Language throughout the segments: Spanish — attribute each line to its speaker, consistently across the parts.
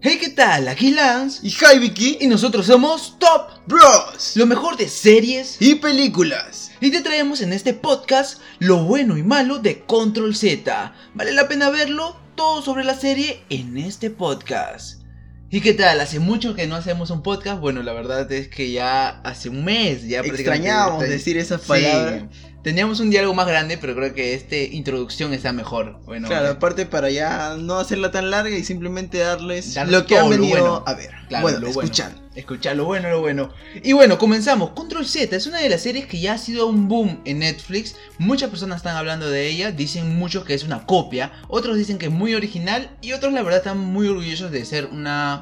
Speaker 1: Hey, ¿qué tal? Aquí Lance
Speaker 2: y Hi Vicky
Speaker 1: y nosotros somos Top
Speaker 2: Bros.
Speaker 1: Lo mejor de series
Speaker 2: y películas.
Speaker 1: Y te traemos en este podcast lo bueno y malo de Control Z. Vale la pena verlo todo sobre la serie en este podcast. ¿Y qué tal? Hace mucho que no hacemos un podcast. Bueno, la verdad es que ya hace un mes ya
Speaker 2: extrañábamos decir esas palabras.
Speaker 1: Teníamos un diálogo más grande, pero creo que esta introducción está mejor.
Speaker 2: Bueno, claro, aparte para ya no hacerla tan larga y simplemente darles lo que han venido a ver.
Speaker 1: Claro, bueno, lo escuchar. Bueno. Escuchar lo bueno, lo bueno. Y bueno, comenzamos. Control Z es una de las series que ya ha sido un boom en Netflix. Muchas personas están hablando de ella. Dicen muchos que es una copia. Otros dicen que es muy original. Y otros, la verdad, están muy orgullosos de ser una.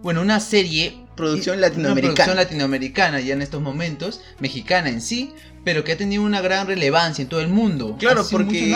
Speaker 1: Bueno, una serie
Speaker 2: producción latinoamericana. Una
Speaker 1: producción latinoamericana ya en estos momentos, mexicana en sí, pero que ha tenido una gran relevancia en todo el mundo.
Speaker 2: Claro, porque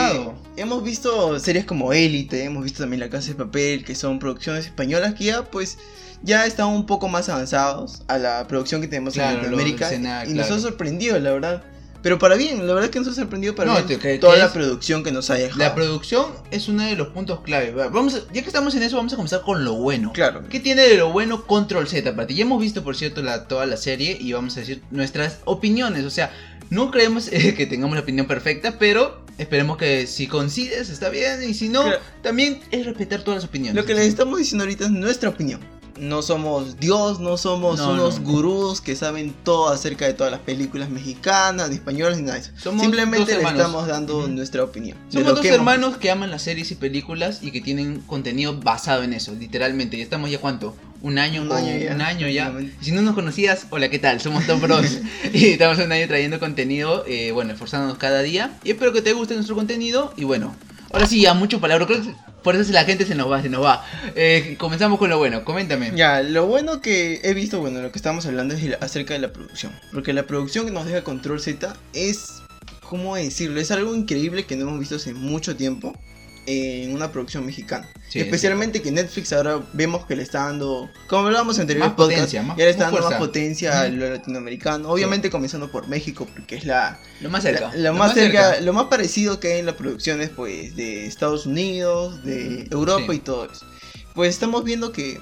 Speaker 2: hemos visto series como Élite, hemos visto también La Casa de Papel, que son producciones españolas que ya pues ya están un poco más avanzados a la producción que tenemos en Latinoamérica y nos ha sorprendido, la verdad. Pero para bien, la verdad es que nos ha sorprendido para bien toda la producción que nos ha dejado.
Speaker 1: La producción es uno de los puntos clave. Vamos ya que estamos en eso, vamos a comenzar con lo bueno.
Speaker 2: Claro.
Speaker 1: ¿Qué tiene de lo bueno Control Z? Para ti? Ya hemos visto, por cierto, la, toda la serie y vamos a decir nuestras opiniones. O sea, no creemos eh, que tengamos la opinión perfecta, pero esperemos que si coincides está bien y si no, también es respetar todas las opiniones.
Speaker 2: Lo que les estamos diciendo ahorita es nuestra opinión no somos Dios, no somos unos gurús que saben todo acerca de todas las películas mexicanas, de españolas ni nada de eso. Simplemente le estamos dando nuestra opinión.
Speaker 1: Somos dos hermanos que aman las series y películas y que tienen contenido basado en eso, literalmente. Ya estamos ya cuánto? Un año, un año ya. Un año ya. Si no nos conocías, hola, ¿qué tal? Somos Tom Bros. y estamos un año trayendo contenido, eh, bueno, esforzándonos cada día. Y espero que te guste nuestro contenido. Y bueno, ahora sí, ya mucho palabra. Creo que por eso si la gente se nos va, se nos va. Eh, comenzamos con lo bueno, coméntame.
Speaker 2: Ya, lo bueno que he visto, bueno, lo que estamos hablando es acerca de la producción. Porque la producción que nos deja Control Z es, ¿cómo decirlo? Es algo increíble que no hemos visto hace mucho tiempo en una producción mexicana. Especialmente que Netflix ahora vemos que le está dando, como hablábamos en anteriores podcast, ya le está dando más potencia a lo latinoamericano. Obviamente comenzando por México, porque es la
Speaker 1: lo más cerca.
Speaker 2: lo, más, cerca, lo más parecido que hay en las producciones pues de Estados Unidos, de Europa y todo eso. Pues estamos viendo que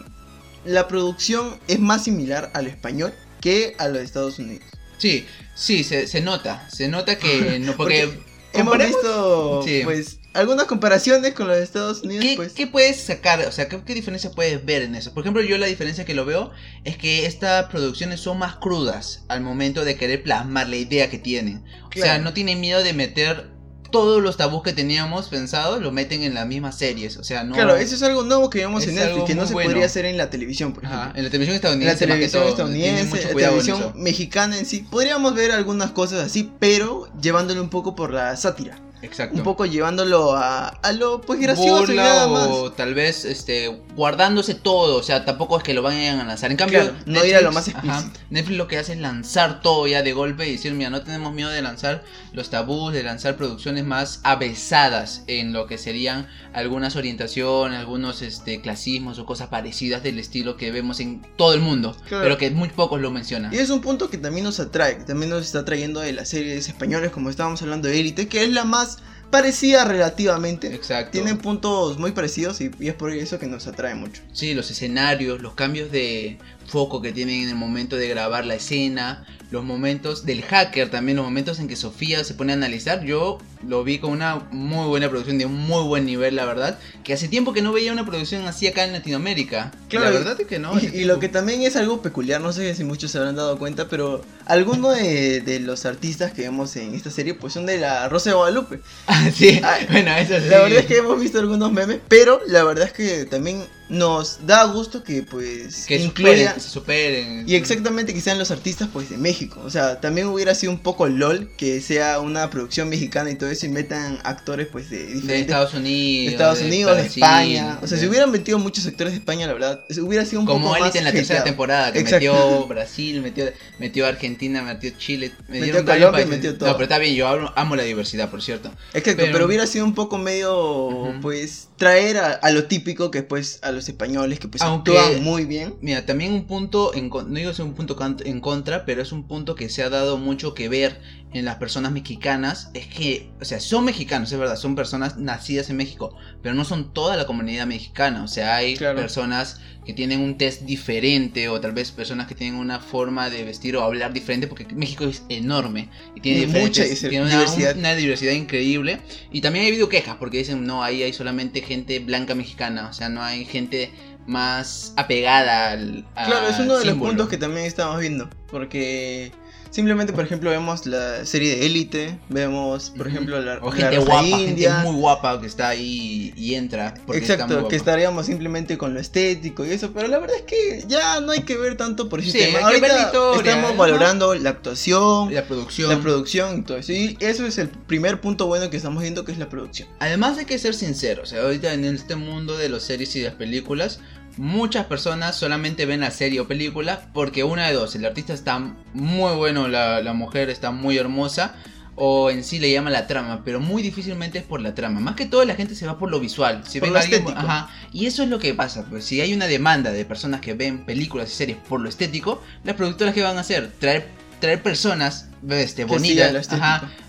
Speaker 2: la producción es más similar al español que a los de Estados Unidos.
Speaker 1: Sí, sí, se, se nota, se nota que no porque,
Speaker 2: hemos visto pues algunas comparaciones con los Estados Unidos.
Speaker 1: ¿Qué,
Speaker 2: pues.
Speaker 1: ¿qué puedes sacar? O sea, ¿qué, diferencia puedes ver en eso? Por ejemplo, yo la diferencia que lo veo es que estas producciones son más crudas al momento de querer plasmar la idea que tienen. O sea, no tienen miedo de meter todos los tabús que teníamos pensados lo meten en las mismas series. O sea, no.
Speaker 2: Claro, eso es algo nuevo que vemos en Netflix, que no se podría hacer en la televisión, por ejemplo.
Speaker 1: en la televisión estadounidense.
Speaker 2: En la televisión estadounidense, la televisión mexicana en sí. Podríamos ver algunas cosas así, pero llevándolo un poco por la sátira.
Speaker 1: Exacto.
Speaker 2: Un poco llevándolo a, a lo pues gracioso y nada más. O
Speaker 1: tal vez este guardándose todo, o sea, tampoco es que lo vayan a lanzar. En cambio,
Speaker 2: no ir a lo más explícito.
Speaker 1: Netflix lo que hace es lanzar todo ya de golpe y decir, mira, no tenemos miedo de lanzar los tabús, de lanzar producciones más avesadas en lo que serían algunas orientaciones, algunos este clasismos o cosas parecidas del estilo que vemos en todo el mundo, pero que muy pocos lo mencionan.
Speaker 2: Y es un punto que también nos atrae, que también nos está trayendo de las series españolas, como estábamos hablando de Élite, que es la más parecida relativamente.
Speaker 1: Exacto.
Speaker 2: Tienen puntos muy parecidos y, es por eso que nos atrae mucho.
Speaker 1: Sí, los escenarios, los cambios de foco que tienen en el momento de grabar la escena, los momentos del hacker también, los momentos en que Sofía se pone a analizar. Yo lo vi con una muy buena producción de un muy buen nivel, la verdad. Que hace tiempo que no veía una producción así acá en Latinoamérica.
Speaker 2: Claro, la verdad es que no. Y, lo que también es algo peculiar, no sé si muchos se habrán dado cuenta, pero algunos de, los artistas que vemos en esta serie, pues son de la Rosa de Guadalupe.
Speaker 1: Ah, sí. Ah, bueno, eso sí.
Speaker 2: La verdad es que hemos visto algunos memes, pero la verdad es que también nos da gusto que pues
Speaker 1: que incluya, se superen.
Speaker 2: Y exactamente que sean los artistas pues de México. O sea, también hubiera sido un poco LOL que sea una producción mexicana y todo eso y metan actores pues de diferentes...
Speaker 1: De Estados Unidos.
Speaker 2: De Estados Unidos, de, España. O sea, si hubieran metido muchos actores de España, la verdad, hubiera sido un
Speaker 1: Como
Speaker 2: poco
Speaker 1: Elite en la tercera temporada, que metió Brasil, metió, metió Argentina, metió Chile.
Speaker 2: Metió Colombia metió todo.
Speaker 1: No, pero está bien, yo amo, la diversidad, por cierto.
Speaker 2: Exacto, pero, hubiera sido un poco medio, pues, traer a, lo típico que pues a los españoles que pues actúan muy bien.
Speaker 1: Mira, también un punto, en, no digo ser un punto en contra, pero es un punto que se ha dado mucho que ver en las personas mexicanas, es que, o sea, son mexicanos, es verdad, son personas nacidas en México, pero no son toda la comunidad mexicana, o sea, hay personas que tienen un test diferente o tal vez personas que tienen una forma de vestir o hablar diferente porque México es enorme y tiene, mucha diversidad. Una, diversidad increíble. Y también ha habido quejas porque dicen no ahí hay solamente gente blanca mexicana o sea no hay gente más apegada al,
Speaker 2: claro es uno de los puntos que también estamos viendo porque Simplemente, por ejemplo, vemos la serie de Élite, vemos, por ejemplo, la,
Speaker 1: o gente guapa, gente muy guapa que está ahí y entra.
Speaker 2: Exacto, que estaríamos simplemente con lo estético y eso, pero la verdad es que ya no hay que ver tanto por ese sí, tema. Ahorita estamos valorando la actuación,
Speaker 1: la producción,
Speaker 2: la producción y todo eso. Y eso es el primer punto bueno que estamos viendo que es la producción.
Speaker 1: Además hay que ser sinceros, ahorita en este mundo de las series y las películas, muchas personas solamente ven la serie o película porque una de dos, el artista está muy bueno, la, mujer está muy hermosa o en sí le llama la trama, pero muy difícilmente es por la trama. Más que todo la gente se va por lo visual. Si ven alguien, ajá, y eso es lo que pasa, pues si hay una demanda de personas que ven películas y series por lo estético, las productoras que van a hacer, traer traer personas este, bonitas.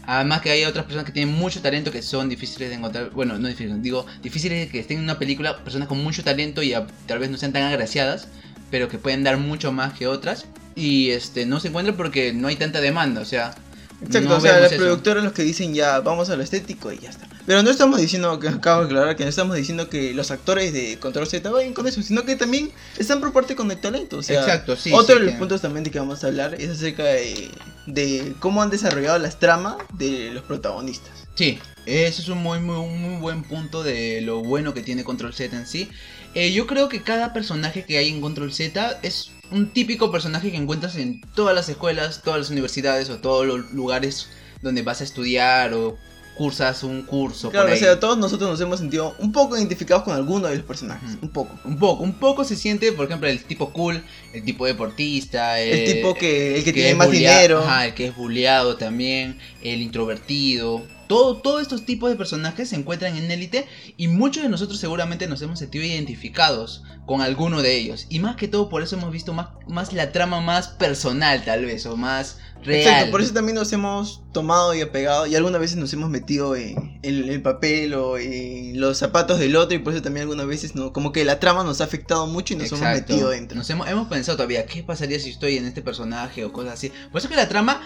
Speaker 1: Además que hay otras personas que tienen mucho talento que son difíciles de encontrar. Bueno, no difíciles, digo, difíciles que estén en una película, personas con mucho talento y tal vez no sean tan agraciadas, pero que pueden dar mucho más que otras. Y este no se encuentran porque no hay tanta demanda, o sea.
Speaker 2: Exacto, o sea, los productores los que dicen ya vamos a lo estético y ya está. Pero no estamos diciendo, que acabo de aclarar, que no estamos diciendo que los actores de Control Z vayan con eso, sino que también están por parte con el talento. O sea,
Speaker 1: Exacto, sí.
Speaker 2: Otro de los puntos también de que vamos a hablar es acerca de, cómo han desarrollado las tramas de los protagonistas.
Speaker 1: Sí, ese es un muy, muy, muy buen punto de lo bueno que tiene Control Z en sí. Eh, yo creo que cada personaje que hay en Control Z es un típico personaje que encuentras en todas las escuelas, todas las universidades o todos los lugares donde vas a estudiar o cursas un curso.
Speaker 2: Claro, o sea, todos nosotros nos hemos sentido un poco identificados con alguno de los personajes. Un poco.
Speaker 1: Un poco. Un poco se siente, por ejemplo, el tipo cool, el tipo deportista.
Speaker 2: El, tipo que, el que, tiene más dinero.
Speaker 1: Ajá, el que es bulleado también. El introvertido. Todo, todos estos tipos de personajes se encuentran en élite y muchos de nosotros seguramente nos hemos sentido identificados con alguno de ellos. Y más que todo por eso hemos visto más, más la trama más personal tal vez o más Exacto,
Speaker 2: por eso también nos hemos tomado y apegado y algunas veces nos hemos metido en, el papel o en los zapatos del otro y por eso también algunas veces no, como que la trama nos ha afectado mucho y nos hemos metido dentro.
Speaker 1: Nos hemos, hemos pensado todavía, ¿qué pasaría si estoy en este personaje o cosas así? Por eso que la trama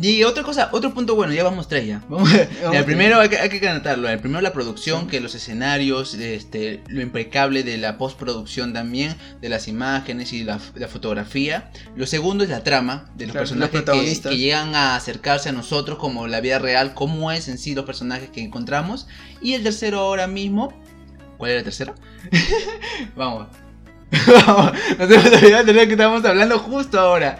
Speaker 1: y otra cosa, otro punto bueno, ya vamos tres ya. Vamos, el primero hay que, hay que anotarlo. El primero la producción, que los escenarios, este, lo impecable de la postproducción también, de las imágenes y la, fotografía. Lo segundo es la trama de los personajes que, llegan a acercarse a nosotros como la vida real, cómo es en sí los personajes que encontramos. Y el tercero ahora mismo, ¿cuál era el tercero? Vamos. no se me olvidó de que estamos hablando justo ahora.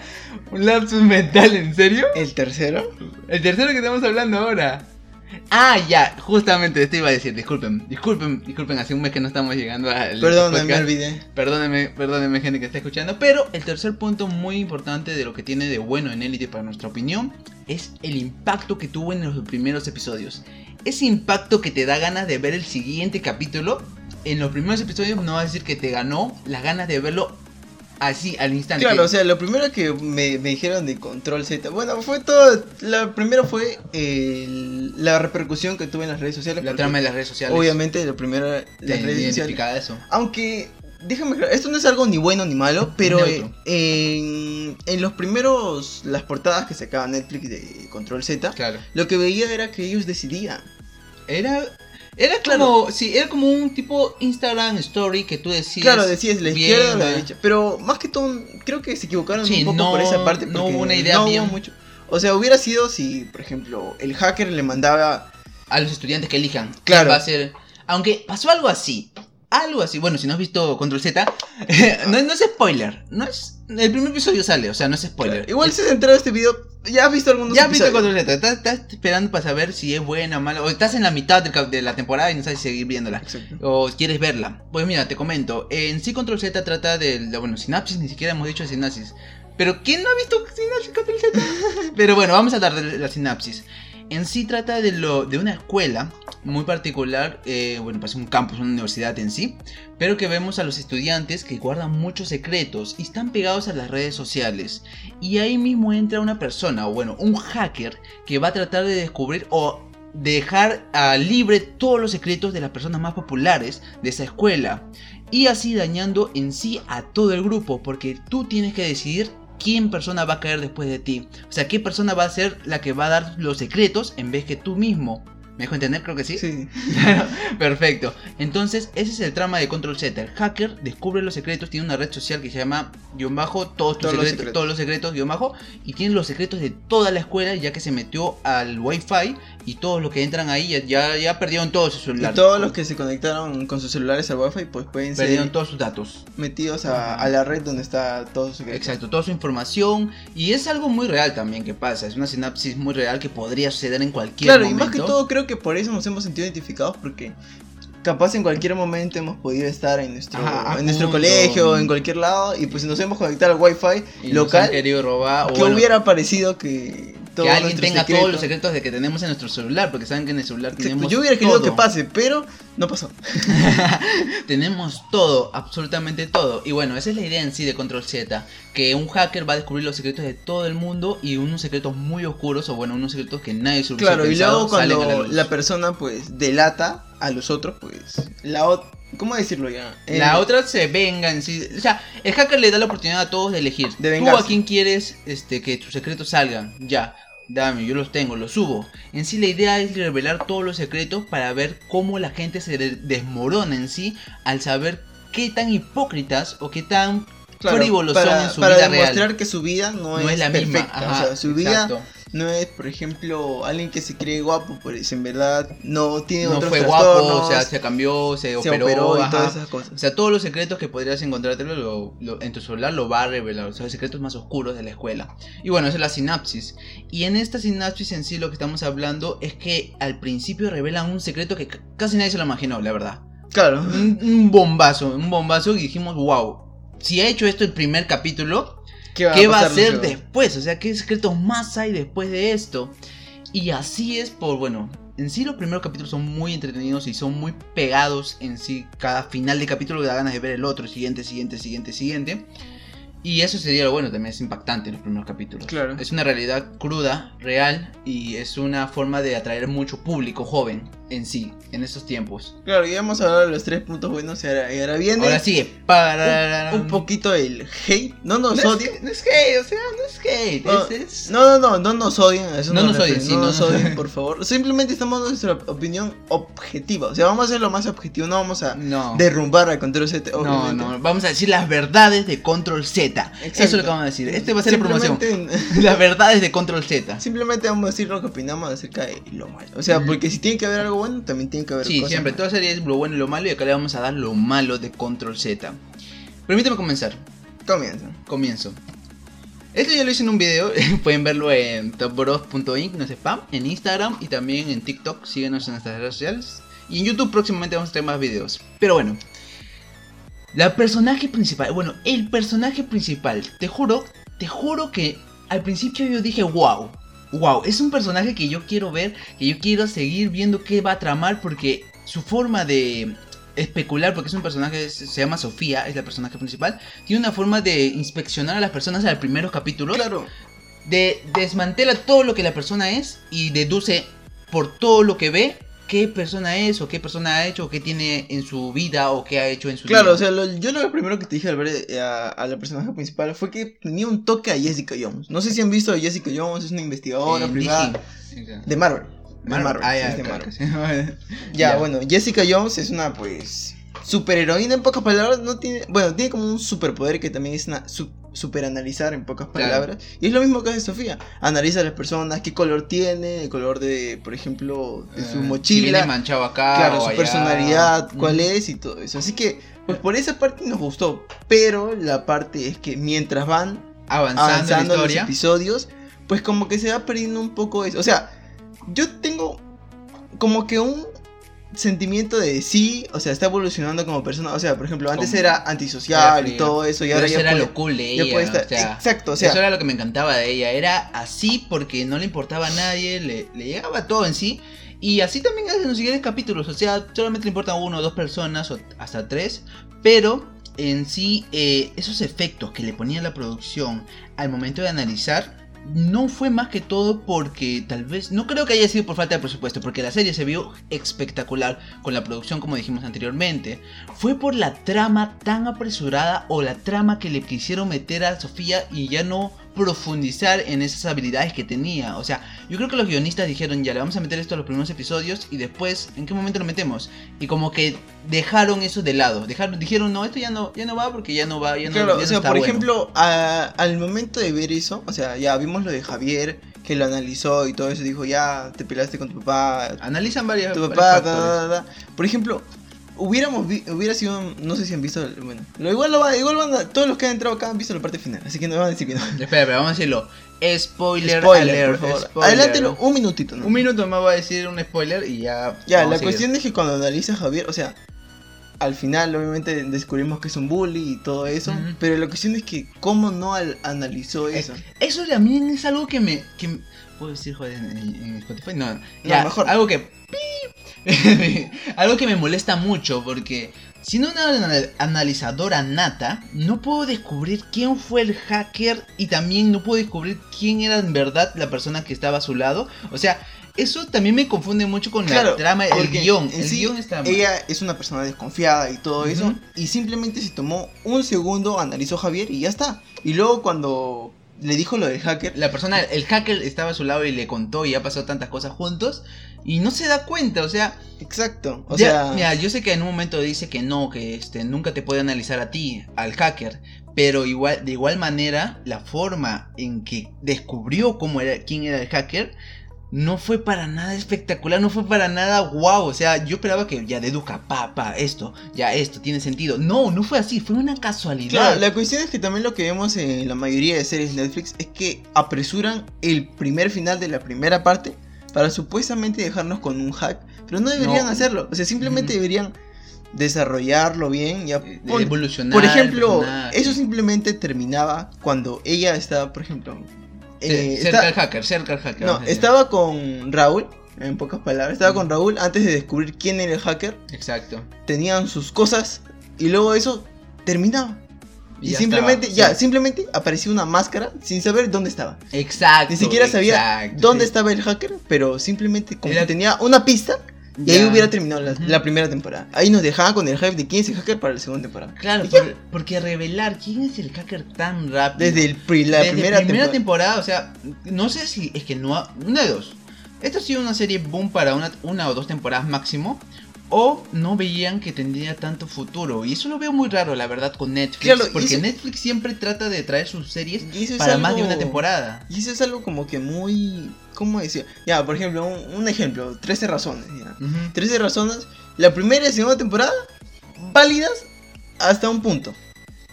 Speaker 1: Un lapsus mental, ¿en serio?
Speaker 2: ¿El tercero?
Speaker 1: El tercero que estamos hablando ahora. Ah, ya, justamente esto iba a decir, disculpen, disculpen, disculpen, hace un mes que no estamos llegando al
Speaker 2: Perdón, me olvidé.
Speaker 1: Perdónenme, perdónenme gente que está escuchando, pero el tercer punto muy importante de lo que tiene de bueno en Elite para nuestra opinión es el impacto que tuvo en los primeros episodios. Ese impacto que te da ganas de ver el siguiente capítulo en los primeros episodios no va a decir que te ganó las ganas de verlo así al instante.
Speaker 2: Claro, o sea, lo primero que me, dijeron de Control Z, bueno, fue todo, lo primero fue la repercusión que tuve en las redes sociales.
Speaker 1: La trama de las redes sociales.
Speaker 2: Obviamente, lo primero, las redes sociales.
Speaker 1: eso.
Speaker 2: Aunque, déjame esto no es algo ni bueno ni malo, pero en, en, los primeros, las portadas que sacaba Netflix de Control Z,
Speaker 1: claro.
Speaker 2: lo que veía era que ellos decidían.
Speaker 1: Era era como, sí, era como un tipo Instagram story que tú decías.
Speaker 2: Claro, decías la izquierda o la derecha. Pero más que todo, creo que se equivocaron un poco por esa parte.
Speaker 1: No hubo una idea bien. mucho.
Speaker 2: O sea, hubiera sido si, por ejemplo, el hacker le mandaba.
Speaker 1: A los estudiantes que elijan.
Speaker 2: Claro.
Speaker 1: Va a ser. Aunque pasó algo así. Algo así. Bueno, si no has visto Control Z, no, no, es spoiler. No es. El primer episodio sale, o sea, no es spoiler.
Speaker 2: Igual si has entrado a este video, ya has visto algunos
Speaker 1: Ya has visto Control Z. Estás, esperando para saber si es buena o mala. O estás en la mitad de, la temporada y no sabes seguir viéndola. O quieres verla. Pues mira, te comento. En sí, Control Z trata de. Bueno, sinapsis, ni siquiera hemos dicho sinapsis. Pero ¿quién no ha visto sinapsis Control Z? Pero bueno, vamos a dar de la sinapsis. En sí trata de, lo, de una escuela muy particular, eh, bueno, parece un campus, una universidad en sí, pero que vemos a los estudiantes que guardan muchos secretos y están pegados a las redes sociales. Y ahí mismo entra una persona, o bueno, un hacker, que va a tratar de descubrir o dejar libre todos los secretos de las personas más populares de esa escuela. y así dañando en sí a todo el grupo, porque tú tienes que decidir quién persona va a caer después de ti. O sea, qué persona va a ser la que va a dar los secretos en vez que tú mismo. ¿Me dejo entender? Creo que sí.
Speaker 2: Sí.
Speaker 1: Perfecto. Entonces, ese es el trama de Control Z. El hacker descubre los secretos, tiene una red social que se llama guion bajo, todos, secretos, todos los secretos, guion bajo, y tiene los secretos de toda la escuela, ya que se metió al wifi y todos los que entran ahí ya, ya, perdieron todos sus celulares.
Speaker 2: Y todos los que se conectaron con sus celulares al wifi, pues pueden
Speaker 1: ser. Perdieron todos sus datos.
Speaker 2: Metidos a, la red donde está todo su
Speaker 1: Exacto, toda su información. Y es algo muy real también que pasa. Es una sinapsis muy real que podría suceder en cualquier momento.
Speaker 2: Claro, y más que todo creo que por eso nos hemos sentido identificados porque capaz en cualquier momento hemos podido estar en nuestro, en nuestro colegio, en cualquier lado, y pues nos hemos conectado al wifi local.
Speaker 1: querido robar,
Speaker 2: que hubiera parecido que
Speaker 1: que alguien tenga todos los secretos de que tenemos en nuestro celular, porque saben que en el celular tenemos.
Speaker 2: Yo hubiera querido que pase, pero no pasó.
Speaker 1: tenemos todo, absolutamente todo. Y bueno, esa es la idea en sí de Control Z, que un hacker va a descubrir los secretos de todo el mundo y unos secretos muy oscuros, o bueno, unos secretos que nadie
Speaker 2: se Claro, y luego cuando la, persona pues delata a los otros, pues la ¿Cómo decirlo ya?
Speaker 1: La otra se venga en sí. O sea, el hacker le da la oportunidad a todos de elegir. De Tú a quién quieres este, que tus secretos salgan. Ya dame, yo los tengo, los subo. En sí la idea es revelar todos los secretos para ver cómo la gente se desmorona en sí al saber qué tan hipócritas o qué tan frívolos son en su vida
Speaker 2: real. Para demostrar que su vida no, es, la perfecta. Misma. o sea, su vida no es, por ejemplo, alguien que se cree guapo, pues en verdad no tiene no otros fue guapo,
Speaker 1: o sea, se cambió, se, operó, y todas esas cosas. O sea, todos los secretos que podrías encontrártelo en tu celular lo va a revelar, o sea, los secretos más oscuros de la escuela. Y bueno, esa es la sinapsis. Y en esta sinapsis en sí lo que estamos hablando es que al principio revelan un secreto que casi nadie se lo imaginó, la verdad.
Speaker 2: Claro.
Speaker 1: Un, un bombazo, un bombazo y dijimos, wow, si ha hecho esto el primer capítulo, ¿Qué va, a, hacer después? O sea, ¿qué secretos más hay después de esto? Y así es por, bueno, en sí los primeros capítulos son muy entretenidos y son muy pegados en sí. Cada final de capítulo da ganas de ver el otro, siguiente, siguiente, siguiente, siguiente. Y eso sería lo bueno, también es impactante en los primeros capítulos.
Speaker 2: Claro.
Speaker 1: Es una realidad cruda, real, y es una forma de atraer mucho público joven en sí, en estos tiempos.
Speaker 2: Claro, ya hemos hablado de los tres puntos buenos y ahora, viene.
Speaker 1: Ahora sigue. Para...
Speaker 2: Un, poquito el hate. No nos no odien.
Speaker 1: no es hate, o sea, no es hate.
Speaker 2: No, no, no, no, nos odien. no, nos odien, sí, no nos odien, por favor. Simplemente estamos dando nuestra opinión objetiva. O sea, vamos a hacer lo más objetivo. No vamos a derrumbar a Control Z.
Speaker 1: No, no, vamos a decir las verdades de Control Z. Eso es lo que vamos a decir. Este va a ser la promoción. las verdades de Control Z.
Speaker 2: Simplemente vamos a decir lo que opinamos acerca de lo malo. O sea, porque si tiene que haber algo bueno, también tiene que haber
Speaker 1: Sí, siempre. Toda serie es lo bueno y lo malo. Y acá le vamos a dar lo malo de Control Z. Permíteme comenzar.
Speaker 2: Comienza.
Speaker 1: Comienzo. Esto ya lo hice en un video, pueden verlo en topbros.inc, no es spam, en Instagram y también en TikTok, síguenos en nuestras redes sociales. Y en YouTube próximamente vamos a tener más videos. Pero bueno, la personaje principal, bueno, el personaje principal, te juro, te juro que al principio yo dije, wow, wow, es un personaje que yo quiero ver, que yo quiero seguir viendo qué va a tramar porque su forma de especular, porque es un personaje, se llama Sofía, es la personaje principal, tiene una forma de inspeccionar a las personas en los primeros capítulos.
Speaker 2: Claro.
Speaker 1: De desmantela todo lo que la persona es y deduce por todo lo que ve qué persona es o qué persona ha hecho o qué tiene en su vida o qué ha hecho en su
Speaker 2: vida.
Speaker 1: Claro,
Speaker 2: o sea, yo lo primero que te dije al ver eh, a, la personaje principal fue que tenía un toque a Jessica Jones. No sé si han visto a Jessica Jones, es una investigadora privada de Marvel. Marvel. Ah, ya, de Marvel. ya, bueno, Jessica Jones es una pues superheroína en pocas palabras, no tiene, bueno, tiene como un superpoder que también es una superanalizar en pocas palabras. Y es lo mismo que hace Sofía, analiza a las personas, qué color tiene, el color de, por ejemplo, de su eh, mochila,
Speaker 1: manchado acá,
Speaker 2: claro, su personalidad, cuál es y todo eso. Así que, pues por esa parte nos gustó, pero la parte es que mientras van avanzando, los episodios, pues como que se va perdiendo un poco eso. O sea, yo tengo como que un sentimiento de sí, o sea, está evolucionando como persona. O sea, por ejemplo, antes era antisocial y todo eso, y ahora
Speaker 1: ya
Speaker 2: era
Speaker 1: lo cool de ella.
Speaker 2: exacto, o sea.
Speaker 1: Eso era lo que me encantaba de ella. Era así porque no le importaba a nadie, le, llegaba todo en sí. Y así también hacen los siguientes capítulos. O sea, solamente le importan uno o dos personas, o hasta tres. Pero en sí, eh, esos efectos que le ponía la producción al momento de analizar no fue más que todo porque tal vez, no creo que haya sido por falta de presupuesto, porque la serie se vio espectacular con la producción como dijimos anteriormente, fue por la trama tan apresurada o la trama que le quisieron meter a Sofía y ya no profundizar en esas habilidades que tenía. O sea, yo creo que los guionistas dijeron, ya le vamos a meter esto a los primeros episodios y después, ¿en qué momento lo metemos? Y como que dejaron eso de lado. Dejaron, dijeron, no, esto ya no, ya no va porque ya no va, ya no,
Speaker 2: o sea, por ejemplo, al momento de ver eso, o sea, ya vimos lo de Javier, que lo analizó y todo eso, dijo, ya, te peleaste con tu papá.
Speaker 1: Analizan varias
Speaker 2: Tu papá, Por ejemplo, hubiéramos hubiera sido no sé si han visto bueno lo igual lo va, igual van todos los que han entrado acá han visto la parte final así que no van a decir que no.
Speaker 1: Espera, espera vamos a decirlo. Spoiler, spoiler,
Speaker 2: alert, adelántelo un minutito
Speaker 1: ¿no? un minuto más va a decir un spoiler y ya
Speaker 2: ya la cuestión es que cuando analiza Javier o sea al final obviamente descubrimos que es un bully y todo eso, pero la cuestión es que cómo no analizó eso.
Speaker 1: eso también es algo que me que puedo decir joder en, Spotify, no, ya, mejor algo que Algo que me molesta mucho porque siendo una analizadora nata, no puedo descubrir quién fue el hacker y también no puedo descubrir quién era en verdad la persona que estaba a su lado. O sea, eso también me confunde mucho con la trama, el guion. El guion está
Speaker 2: Ella es una persona desconfiada y todo eso. Y simplemente se tomó un segundo, analizó Javier y ya está. Y luego cuando le dijo lo del hacker.
Speaker 1: La persona, el hacker estaba a su lado y le contó y ha pasado tantas cosas juntos y no se da cuenta, o sea.
Speaker 2: Exacto. O
Speaker 1: sea. Mira, yo sé que en un momento dice que no, que este nunca te puede analizar a ti, al hacker. Pero igual, de igual manera, la forma en que descubrió cómo era, quién era el hacker. No fue para nada espectacular, no fue para nada wow. O sea, yo esperaba que ya deduzca, pa, pa, esto, ya esto tiene sentido. No, no fue así, fue una casualidad. Claro,
Speaker 2: la cuestión es que también lo que vemos en la mayoría de series Netflix es que apresuran el primer final de la primera parte para supuestamente dejarnos con un hack, pero no deberían hacerlo, o sea, simplemente deberían desarrollarlo bien y
Speaker 1: eh, evolucionar.
Speaker 2: Por ejemplo, eso simplemente terminaba cuando ella estaba, por ejemplo,
Speaker 1: eh, cerca del hacker, cerca del hacker.
Speaker 2: No, estaba con Raúl, en pocas palabras, estaba con Raúl antes de descubrir quién era el hacker.
Speaker 1: Exacto.
Speaker 2: Tenían sus cosas y luego eso terminaba. Y, simplemente, ya, simplemente apareció una máscara sin saber dónde estaba.
Speaker 1: Exacto.
Speaker 2: Ni siquiera sabía dónde estaba el hacker, pero simplemente como que tenía una pista. Y ahí hubiera terminado la, primera temporada. Ahí nos dejaba con el hype de quién es el hacker para la segunda temporada.
Speaker 1: Claro, porque revelar quién es el hacker tan rápido.
Speaker 2: Desde el la primera,
Speaker 1: primera temporada. o sea, no sé si es que no. Una de dos. Esto ha sido una serie boom para una, una o dos temporadas máximo o no veían que tendría tanto futuro. Y eso lo veo muy raro, la verdad, con Netflix. porque Netflix siempre trata de traer sus series para más de una temporada.
Speaker 2: Y eso es algo como que muy... ¿Cómo decía? Ya, por ejemplo, un, ejemplo, 13 razones. 13 razones, la primera y segunda temporada, válidas hasta un punto.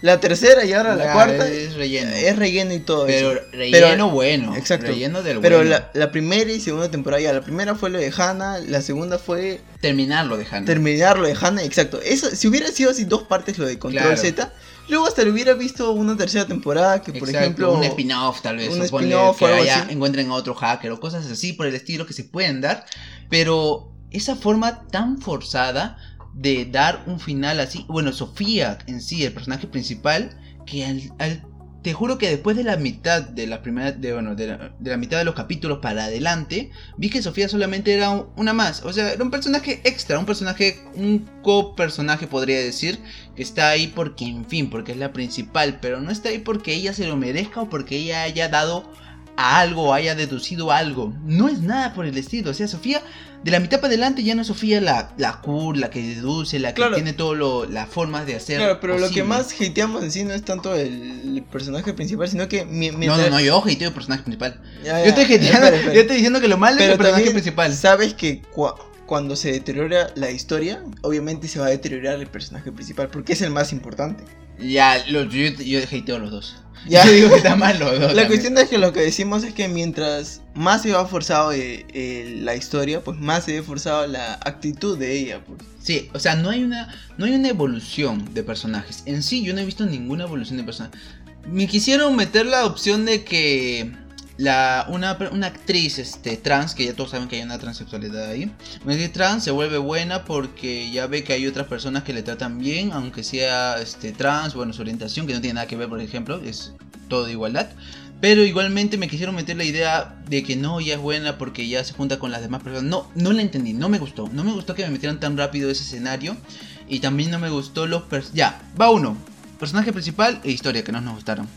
Speaker 2: La tercera y ahora la cuarta
Speaker 1: es relleno.
Speaker 2: Es relleno y todo
Speaker 1: pero eso. Relleno bueno.
Speaker 2: Exacto.
Speaker 1: Relleno del
Speaker 2: pero
Speaker 1: bueno.
Speaker 2: la, la, primera y segunda temporada, ya, la primera fue lo de Hannah, la segunda fue...
Speaker 1: Terminarlo de Hannah.
Speaker 2: Terminarlo de Hannah, exacto. Eso, si hubiera sido así dos partes lo de Control Z, luego hasta lo hubiera visto una tercera temporada que, por ejemplo...
Speaker 1: Un spin-off tal vez. Un spin-off que haya, encuentren a otro hacker o cosas así por el estilo que se pueden dar. Pero esa forma tan forzada de dar un final así. Bueno, Sofía en sí, el personaje principal, que al, te juro que después de la mitad de la primera, de, bueno, de la, mitad de los capítulos para adelante, vi que Sofía solamente era una más. O sea, era un personaje extra, un personaje, un co-personaje podría decir, que está ahí porque, en fin, porque es la principal, pero no está ahí porque ella se lo merezca o porque ella haya dado a algo, haya deducido algo. No es nada por el estilo. O sea, Sofía, de la mitad para adelante ya no es Sofía la, la cool, la que deduce, la que tiene todas las formas de hacer.
Speaker 2: Claro, pero lo que más hateamos en sí no es tanto el, personaje principal, sino que.
Speaker 1: No, no, no, yo hateo el personaje principal. yo estoy yo estoy diciendo que lo malo es el personaje principal.
Speaker 2: Sabes que cuando se deteriora la historia, obviamente se va a deteriorar el personaje principal, porque es el más importante.
Speaker 1: Ya, yo, yo hateo a los dos. Ya. digo que está mal los dos.
Speaker 2: La cuestión es que lo que decimos es que mientras más se va forzado eh, eh, la historia, pues más se ve forzado la actitud de ella, pues.
Speaker 1: Sí, o sea, no hay una no hay una evolución de personajes. En sí, yo no he visto ninguna evolución de personajes. Me quisieron meter la opción de que la, una, una, actriz este, trans, que ya todos saben que hay una transexualidad ahí, una actriz trans se vuelve buena porque ya ve que hay otras personas que le tratan bien, aunque sea este, trans, bueno, su orientación, que no tiene nada que ver, por ejemplo, es todo de igualdad. Pero igualmente me quisieron meter la idea de que no, ya es buena porque ya se junta con las demás personas. No, no la entendí, no me gustó. No me gustó que me metieran tan rápido ese escenario. Y también no me gustó los... Ya, va uno. Personaje principal e historia que no nos gustaron.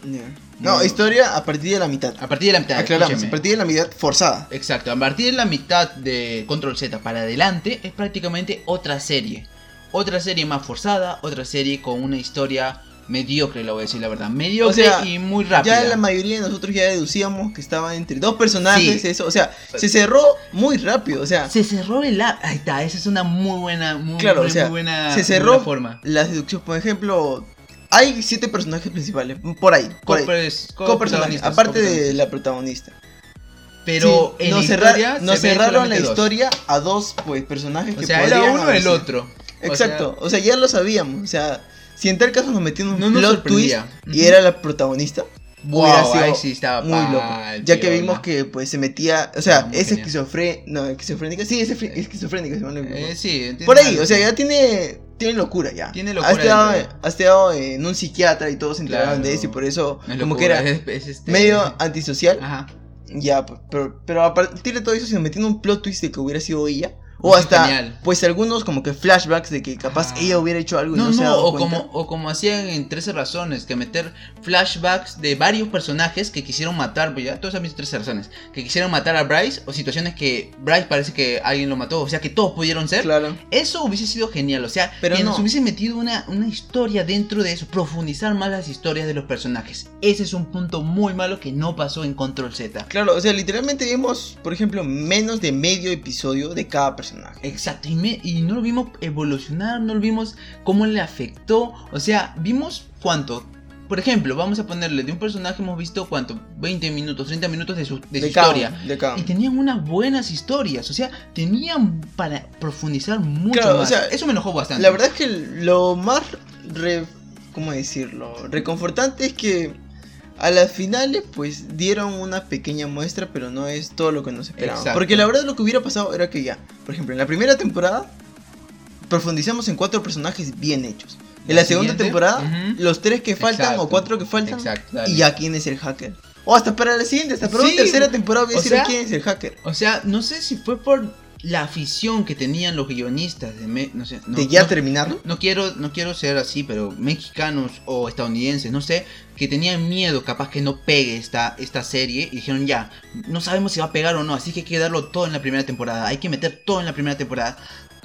Speaker 2: No, historia a partir de la mitad.
Speaker 1: A partir de la mitad.
Speaker 2: Aclaramos, a partir de la mitad forzada.
Speaker 1: Exacto, a partir de la mitad de Control Z para adelante es prácticamente otra serie. Otra serie más forzada, otra serie con una historia mediocre, lo voy a decir la verdad. Mediocre y muy rápida.
Speaker 2: Ya la mayoría de nosotros ya deducíamos que estaba entre dos personajes, eso. O sea, se cerró muy rápido, o sea.
Speaker 1: Se cerró el... Ahí está, esa es una muy buena, muy,
Speaker 2: claro,
Speaker 1: muy,
Speaker 2: o sea,
Speaker 1: buena
Speaker 2: Se cerró
Speaker 1: forma.
Speaker 2: la deducción, por ejemplo... Hay siete personajes principales, por ahí. Por
Speaker 1: Co-personajes,
Speaker 2: aparte de la protagonista.
Speaker 1: Pero en
Speaker 2: nos, cerraron la historia a dos pues personajes
Speaker 1: o sea, era uno el otro.
Speaker 2: Exacto, o sea, ya lo sabíamos, o sea, si en tal caso nos metieron un plot twist y era la protagonista,
Speaker 1: wow, ahí sí estaba
Speaker 2: muy loco. Ya que vimos que pues se metía, o sea, es esquizofrénica, no, esquizofrénica, sí, es esquizofrénica,
Speaker 1: eh, sí,
Speaker 2: Por ahí, o sea, ya tiene tiene locura ya.
Speaker 1: Tiene locura.
Speaker 2: Ha estado, en un psiquiatra y todos se enteraron de eso y por eso como que era este medio antisocial. Ajá. Ya, pero, pero a partir de todo eso, si nos metiendo un plot twist de que hubiera sido ella, o hasta, pues algunos como que flashbacks de que capaz ah. ella hubiera hecho algo y no, se ha dado
Speaker 1: o como o como hacían en 13 razones, que meter flashbacks de varios personajes que quisieron matar, pues ya todos han visto 13 razones, que quisieron matar a Bryce o situaciones que Bryce parece que alguien lo mató, o sea que todos pudieron ser.
Speaker 2: Claro.
Speaker 1: Eso hubiese sido genial, o sea, Pero que nos hubiese metido una, una historia dentro de eso, profundizar más las historias de los personajes. Ese es un punto muy malo que no pasó en Control Z.
Speaker 2: Claro, o sea, literalmente vimos, por ejemplo, menos de medio episodio de cada personaje
Speaker 1: Exacto, y, no lo vimos evolucionar, no lo vimos cómo le afectó. O sea, vimos cuánto. Por ejemplo, vamos a ponerle de un personaje hemos visto cuánto, 20 minutos, 30 minutos de su, historia. y tenían unas buenas historias, o sea, tenían para profundizar mucho más. O sea, Eso me enojó bastante.
Speaker 2: La verdad es que lo más, ¿cómo decirlo? Reconfortante es que a las finales, pues dieron una pequeña muestra, pero no es todo lo que nos esperábamos. Porque la verdad lo que hubiera pasado era que ya, por ejemplo, en la primera temporada profundizamos en cuatro personajes bien hechos. En la, segunda temporada, los tres que faltan o cuatro que faltan, y ya quién es el hacker. O hasta para la siguiente, hasta para la tercera temporada voy a decir quién es el hacker.
Speaker 1: O sea, no sé si fue por la afición que tenían los guionistas de, no sé,
Speaker 2: de ya terminarlo.
Speaker 1: No, quiero, no quiero ser así, pero mexicanos o estadounidenses, no sé, que tenían miedo capaz que no pegue esta, esta serie y dijeron ya, no sabemos si va a pegar o no, así que hay que darlo todo en la primera temporada, hay que meter todo en la primera temporada.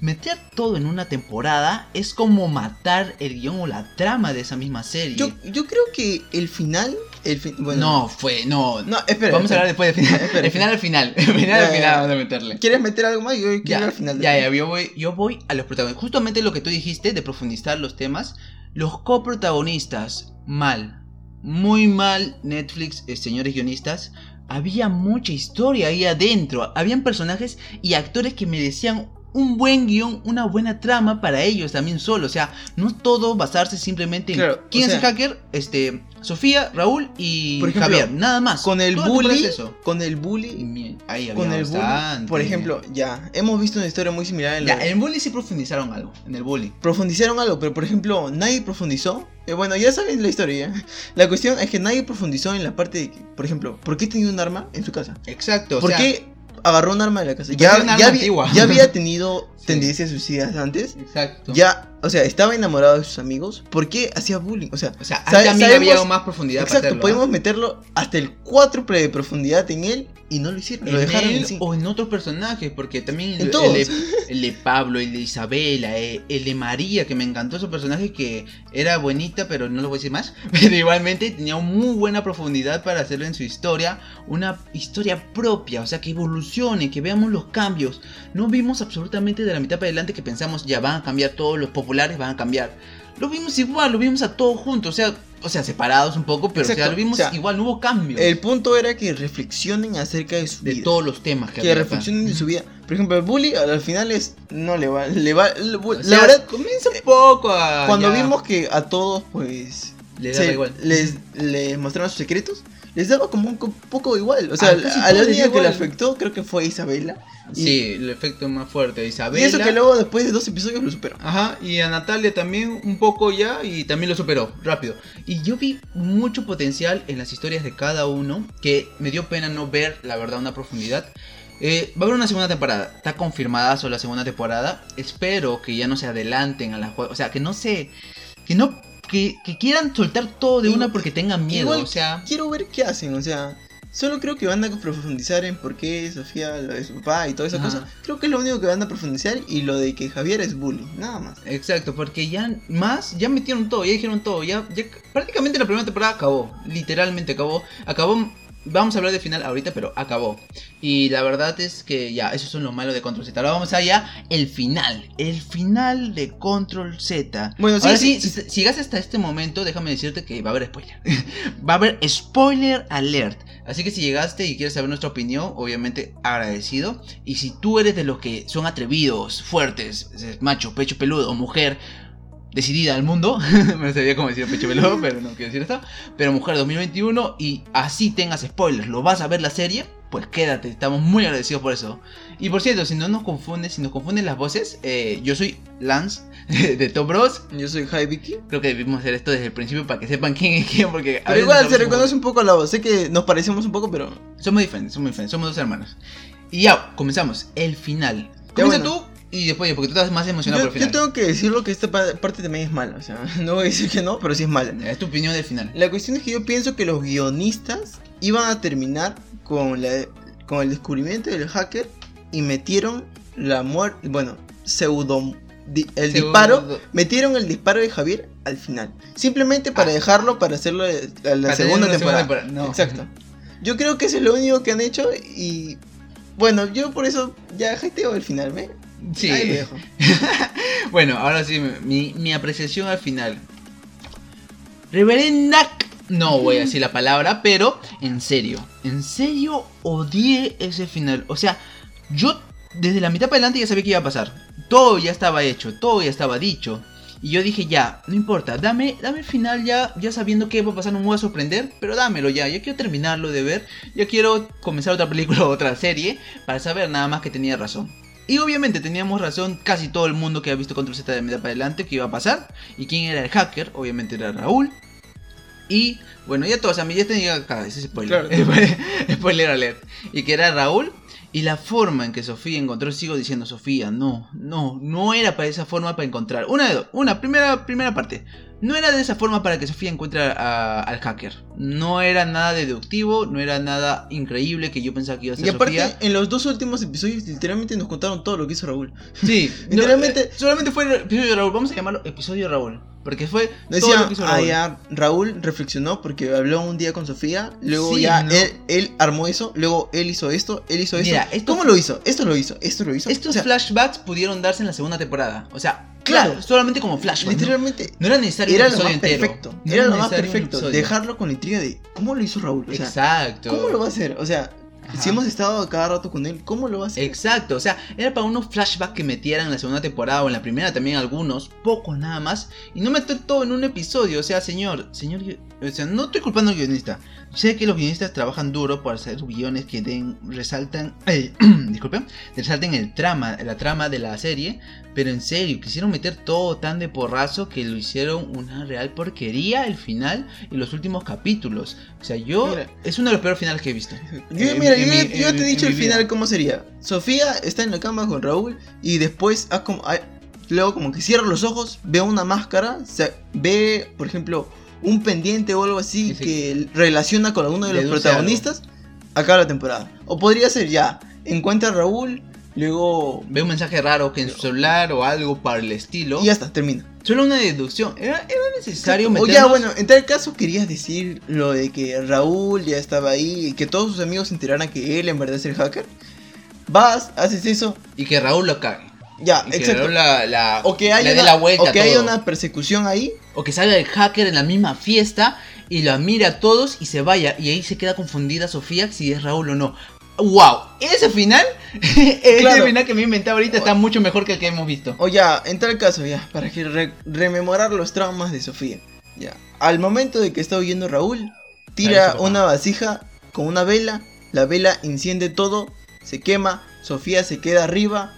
Speaker 1: Meter todo en una temporada es como matar el guion o la trama de esa misma serie.
Speaker 2: Yo, yo creo que el final el
Speaker 1: bueno. No, fue, no.
Speaker 2: No, espera.
Speaker 1: Vamos a hablar después del final. El final al final. El final al final vamos a meterle.
Speaker 2: ¿Quieres meter algo más? Yo quiero
Speaker 1: ya,
Speaker 2: al final.
Speaker 1: Ya, ya, yo voy, yo voy a los protagonistas. Justamente lo que tú dijiste de profundizar los temas. Los coprotagonistas, mal. Muy mal, Netflix, eh, señores guionistas. Había mucha historia ahí adentro. Habían personajes y actores que merecían un buen guion, una buena trama para ellos también solo. O sea, no todo basarse simplemente en quién es el hacker, este, Sofía, Raúl y Javier, nada más.
Speaker 2: Con el bully, con el bully,
Speaker 1: ahí con el bully,
Speaker 2: por ejemplo, ya hemos visto una historia muy similar
Speaker 1: en, ya, en el bully sí profundizaron algo, en el bully.
Speaker 2: Profundizaron algo, pero por ejemplo, nadie profundizó. Eh, bueno, ya saben la historia. La cuestión es que nadie profundizó en la parte de, por ejemplo, ¿por qué tenía un arma en su casa?
Speaker 1: Exacto.
Speaker 2: ¿Por qué agarró un arma de la casa. Ya, ya, ya, había tenido tendencias suicidas antes.
Speaker 1: Exacto.
Speaker 2: Ya, o sea, estaba enamorado de sus amigos. ¿Por qué hacía bullying? O sea,
Speaker 1: o sea también había más profundidad.
Speaker 2: Exacto, podemos meterlo hasta el cuádruple de profundidad en él y no lo hicieron. lo dejaron
Speaker 1: él, O en otros personajes, porque también
Speaker 2: el,
Speaker 1: de, Pablo, el de Isabela, eh, el de María, que me encantó su personaje que era buenita, pero no lo voy a decir más. Pero igualmente tenía muy buena profundidad para hacerlo en su historia. Una historia propia, o sea, que evolucione, que veamos los cambios. No vimos absolutamente de la mitad para adelante que pensamos, ya van a cambiar todos los populares, van a cambiar. Lo vimos igual, lo vimos a todos juntos, o sea, o sea, separados un poco, pero lo vimos igual, no hubo cambios.
Speaker 2: El punto era que reflexionen acerca de su
Speaker 1: de todos los temas
Speaker 2: que, que reflexionen de su vida. Por ejemplo, el bully al final es no le va, le va, la verdad
Speaker 1: comienza un poco a
Speaker 2: cuando vimos que a todos pues les, igual. les, les mostraron sus secretos les daba como un poco igual. O sea, a la única que le afectó creo que fue Isabela.
Speaker 1: Sí, el efecto más fuerte Isabela.
Speaker 2: Y eso que luego después de dos episodios lo superó.
Speaker 1: Ajá, y a Natalia también un poco ya y también lo superó, rápido. Y yo vi mucho potencial en las historias de cada uno que me dio pena no ver, la verdad, una profundidad. Eh, va a haber una segunda temporada. Está confirmada solo la segunda temporada. Espero que ya no se adelanten a la. O sea, que no se. Que no. Que, quieran soltar todo de una porque tengan miedo. o sea.
Speaker 2: Quiero ver qué hacen. O sea. Solo creo que van a profundizar en por qué Sofía lo de su papá y toda esa cosa. Creo que es lo único que van a profundizar y lo de que Javier es bully, nada más.
Speaker 1: Exacto, porque ya más, ya metieron todo, ya dijeron todo, ya, ya prácticamente la primera temporada acabó, literalmente acabó, acabó Vamos a hablar de final ahorita, pero acabó. Y la verdad es que ya, eso es lo malo de Control Z. Ahora vamos allá, el final. El final de Control Z. Bueno, Ahora sí, si, si, llegas hasta este momento, déjame decirte que va a haber spoiler. va a haber spoiler alert. Así que si llegaste y quieres saber nuestra opinión, obviamente agradecido. Y si tú eres de los que son atrevidos, fuertes, macho, pecho peludo, mujer, decidida al mundo. me sabía cómo decir pecho peludo, pero no quiero decir esto. Pero Mujer 2021 y así tengas spoilers, lo vas a ver la serie, pues quédate, estamos muy agradecidos por eso. Y por cierto, si no nos confunden, si nos confunden las voces, eh, yo soy Lance de Top Bros.
Speaker 2: Yo soy Hi Vicky.
Speaker 1: Creo que debimos hacer esto desde el principio para que sepan quién es quién, porque...
Speaker 2: Pero igual se reconoce un poco la voz, sé que nos parecemos un poco, pero...
Speaker 1: Somos diferentes, somos diferentes, somos dos hermanos. Y ya, comenzamos, el final. Comienza tú y después, porque tú estás más emocionado
Speaker 2: yo,
Speaker 1: por el final.
Speaker 2: Yo tengo que decirlo que esta parte también es mala. O sea, no voy a decir que no, pero sí es mala.
Speaker 1: Es tu opinión del final.
Speaker 2: La cuestión es que yo pienso que los guionistas iban a terminar con, la, con el descubrimiento del hacker y metieron la muerte. Bueno, pseudo. el disparo. Metieron el disparo de Javier al final. Simplemente para ah. dejarlo para hacerlo a la, segunda temporada. Exacto. Yo creo que eso es lo único que han hecho y. Bueno, yo por eso ya jeteo el final, ¿me? Sí.
Speaker 1: bueno, ahora sí, mi, apreciación al final. Reverenda. No voy a decir la palabra, pero en serio, en serio odié ese final. O sea, yo desde la mitad para adelante ya sabía que iba a pasar. Todo ya estaba hecho, todo ya estaba dicho. Y yo dije, ya, no importa, dame, dame el final ya, ya sabiendo qué va a pasar, no me voy a sorprender, pero dámelo ya, ya quiero terminarlo de ver, ya quiero comenzar otra película o otra serie para saber nada más que tenía razón. Y obviamente teníamos razón casi todo el mundo que ha visto Control Z de media para adelante que iba a pasar. ¿Y quién era el hacker? Obviamente era Raúl. Y bueno, ya todos, a mí ya tenía acá, ese spoiler. spoiler alert. Y que era Raúl. Y la forma en que Sofía encontró, sigo diciendo Sofía, no, no, no era para esa forma para encontrar. Una de dos, una, primera, primera parte. No era de esa forma para que Sofía encuentre al hacker. No era nada deductivo, no era nada increíble que yo pensaba que iba a ser
Speaker 2: Y aparte, en los dos últimos episodios, literalmente nos contaron todo lo que hizo Raúl.
Speaker 1: Sí, literalmente. Eh, solamente fue el episodio de Raúl. Vamos a llamarlo episodio de Raúl. Porque fue
Speaker 2: todo lo que hizo Raúl. Ah, Raúl reflexionó porque habló un día con Sofía. Luego ya él, armó eso. Luego él hizo esto. Él hizo esto. ¿Cómo lo hizo? Esto lo hizo. Esto lo hizo.
Speaker 1: Estos flashbacks pudieron darse en la segunda temporada. O sea, Claro, solamente como flashback.
Speaker 2: Literalmente.
Speaker 1: No, era necesario
Speaker 2: era lo más perfecto. era lo más perfecto. Dejarlo con la intriga de cómo lo hizo Raúl.
Speaker 1: Exacto.
Speaker 2: ¿Cómo lo va a hacer? O sea, si hemos estado cada rato con él, ¿cómo lo va a hacer?
Speaker 1: Exacto, o sea, era para unos flashbacks que metieran en la segunda temporada o en la primera también algunos, pocos nada más, y no meter todo en un episodio, o sea, señor, señor, o sea, no estoy culpando al guionista, sé que los guionistas trabajan duro para hacer guiones que den, resaltan, eh, disculpen, resalten el trama, la trama de la serie, pero en serio, quisieron meter todo tan de porrazo que lo hicieron una real porquería el final y los últimos capítulos. O sea, yo. es uno de los peores finales que he visto.
Speaker 2: Yo, mira, yo, te he dicho el final cómo sería. Sofía está en la cama con Raúl y después como, luego como que cierra los ojos, ve una máscara, se, ve, por ejemplo, un pendiente o algo así que relaciona con alguno de los protagonistas. Acaba la temporada. O podría ser ya, encuentra a Raúl Luego
Speaker 1: ve un mensaje raro que en su celular o algo para el estilo.
Speaker 2: Y ya está, termina.
Speaker 1: Solo una deducción. ¿Era, necesario meternos?
Speaker 2: O ya, bueno, en tal caso querías decir lo de que Raúl ya estaba ahí y que todos sus amigos se enteraran que él en verdad es el hacker. Vas, haces eso.
Speaker 1: Y que Raúl lo cague.
Speaker 2: Ya, exacto.
Speaker 1: la,
Speaker 2: o que haya una, o que haya una persecución ahí.
Speaker 1: O que salga el hacker en la misma fiesta y lo mire a todos y se vaya. Y ahí se queda confundida Sofía si es Raúl o no. ¡Wow! Ese final, ese final que me he inventado ahorita está mucho mejor que el que hemos visto.
Speaker 2: O ya, en tal caso, ya, para que rememorar los traumas de Sofía. Ya, al momento de que está oyendo Raúl, tira una vasija con una vela, la vela enciende todo, se quema, Sofía se queda arriba,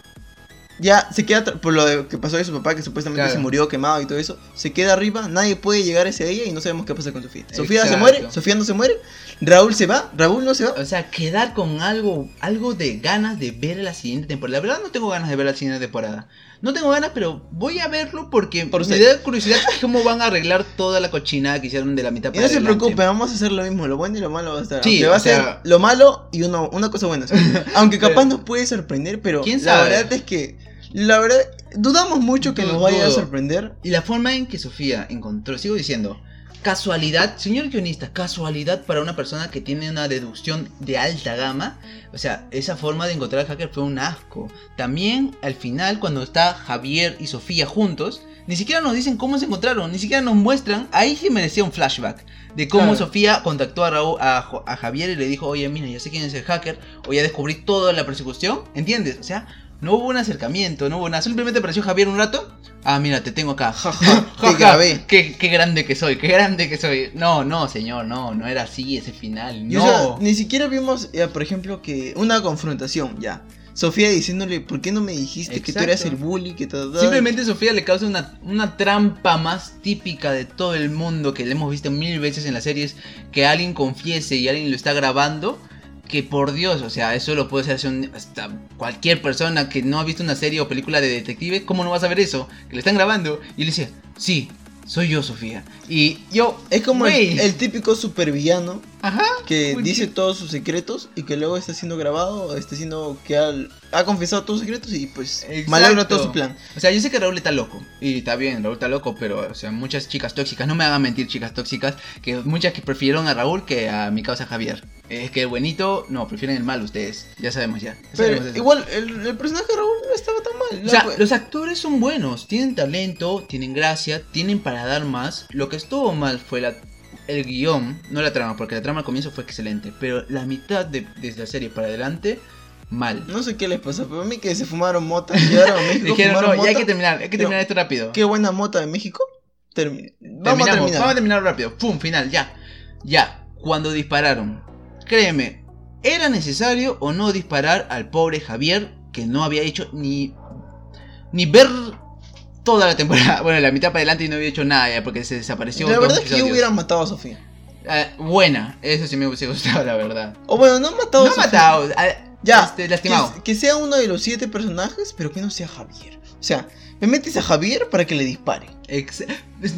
Speaker 2: ya se queda por lo que pasó de su papá que supuestamente se murió quemado y todo eso se queda arriba nadie puede llegar hacia ella y no sabemos qué pasa con Sofía. Sofía se muere Sofía no se muere Raúl se va Raúl no se va.
Speaker 1: O sea quedar con algo algo de ganas de ver la siguiente temporada. La verdad no tengo ganas de ver la siguiente temporada no tengo ganas pero voy a verlo porque por me da curiosidad cómo van a arreglar toda la cochinada que hicieron de la mitad
Speaker 2: para y no se preocupe vamos a hacer lo mismo lo bueno y lo malo va a estar sí, va a ser lo malo y uno, una cosa buena aunque capaz nos puede sorprender pero ¿Quién sabe? la verdad es que la verdad, dudamos mucho que nos vaya a sorprender.
Speaker 1: Y la forma en que Sofía encontró, sigo diciendo, casualidad, señor guionista, casualidad para una persona que tiene una deducción de alta gama. O sea, esa forma de encontrar al hacker fue un asco. También al final, cuando está Javier y Sofía juntos, ni siquiera nos dicen cómo se encontraron, ni siquiera nos muestran. Ahí sí merecía un flashback de cómo Sofía contactó a, Raúl, a, a, Javier y le dijo, oye, mira, ya sé quién es el hacker, o ya descubrí toda la persecución. ¿Entiendes? O sea, no hubo un acercamiento, no hubo nada. Simplemente apareció Javier un rato. Ah, mira, te tengo acá. Ja, ja, qué, qué, grande que soy, qué grande que soy. No, no, señor, no, no era así ese final. No.
Speaker 2: ni siquiera vimos, por ejemplo, que una confrontación ya. Sofía diciéndole, ¿por qué no me dijiste que tú eras el bully? Que
Speaker 1: Simplemente Sofía le causa una, una, trampa más típica de todo el mundo que le hemos visto mil veces en las series, que alguien confiese y alguien lo está grabando que por Dios, o sea, eso lo puede hacer hasta cualquier persona que no ha visto una serie o película de detective, ¿cómo no vas a ver eso? Que le están grabando y le dice, sí, soy yo, Sofía. Y yo...
Speaker 2: Es como el, típico supervillano que dice todos sus secretos y que luego está siendo grabado, está siendo que ha, confesado todos sus secretos y pues malogra todo su plan.
Speaker 1: O sea, yo sé que Raúl está loco y está bien, Raúl está loco, pero o sea, muchas chicas tóxicas, no me hagan mentir chicas tóxicas, que muchas que prefirieron a Raúl que a mi causa Javier. Es que el buenito, no, prefieren el mal ustedes, ya sabemos ya.
Speaker 2: pero igual, el, personaje de Raúl no estaba tan mal.
Speaker 1: O sea, los actores son buenos, tienen talento, tienen gracia, tienen para dar más. Lo que estuvo mal fue la el guion, no la trama, porque la trama al comienzo fue excelente, pero la mitad de, desde la serie para adelante, mal.
Speaker 2: No sé qué les pasó, pero a mí que se fumaron mota, llegaron a México.
Speaker 1: Dijeron, no, ya hay que terminar, hay que terminar esto rápido.
Speaker 2: Qué buena mota de México.
Speaker 1: vamos a terminar. Vamos a terminar rápido. Pum, final, ya. Ya, cuando dispararon. Créeme, ¿era necesario o no disparar al pobre Javier que no había hecho ni ni ver toda la temporada. Bueno, la mitad para adelante y no había hecho nada ya porque se desapareció.
Speaker 2: La verdad es que hubieran matado a Sofía.
Speaker 1: Eh, buena, eso sí me hubiese gustado, la verdad.
Speaker 2: O bueno, no han matado
Speaker 1: no a Sofía. matado, ya, este, lastimado.
Speaker 2: Que, que, sea uno de los siete personajes, pero que no sea Javier. O sea, me metes a Javier para que le dispare.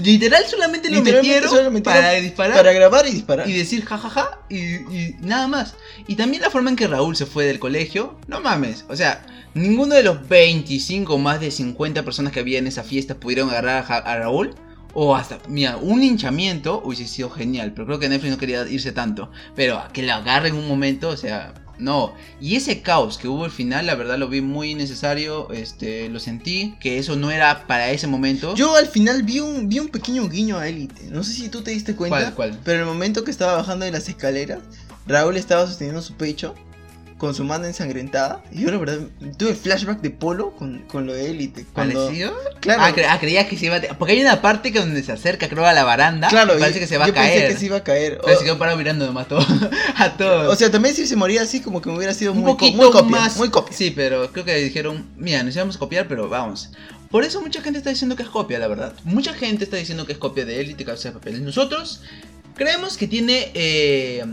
Speaker 1: literal solamente lo metieron, para disparar.
Speaker 2: Para grabar y disparar.
Speaker 1: Y decir jajaja y, y, nada más. Y también la forma en que Raúl se fue del colegio. No mames. O sea, ninguno de los 25 más de 50 personas que había en esa fiesta pudieron agarrar a, Raúl. O hasta, mira, un hinchamiento hubiese sido genial. Pero creo que Netflix no quería irse tanto. Pero que lo agarre en un momento, o sea, no, y ese caos que hubo al final, la verdad lo vi muy necesario, este, lo sentí, que eso no era para ese momento.
Speaker 2: Yo al final vi un, vi un pequeño guiño a Elite, no sé si tú te diste cuenta, ¿Cuál, cuál? pero el momento que estaba bajando de las escaleras, Raúl estaba sosteniendo su pecho con su mano ensangrentada. Y yo la verdad tuve flashback de Polo con, con lo de Élite.
Speaker 1: Cuando... Claro. Ah, ah, creías que se iba a... Porque hay una parte que donde se acerca, creo, a la baranda. Claro. Y parece que se va a caer.
Speaker 2: Pensé que se iba a caer.
Speaker 1: Pero se quedó parado mirando nomás todo, a todos.
Speaker 2: O sea, también si se moría así, como que me hubiera sido Un muy, poquito muy copia, más. Muy copia.
Speaker 1: Sí, pero creo que dijeron, mira, nos íbamos a copiar, pero vamos. Por eso mucha gente está diciendo que es copia, la verdad. Mucha gente está diciendo que es copia de Élite, Cabeza de Papel. Nosotros creemos que tiene... Eh,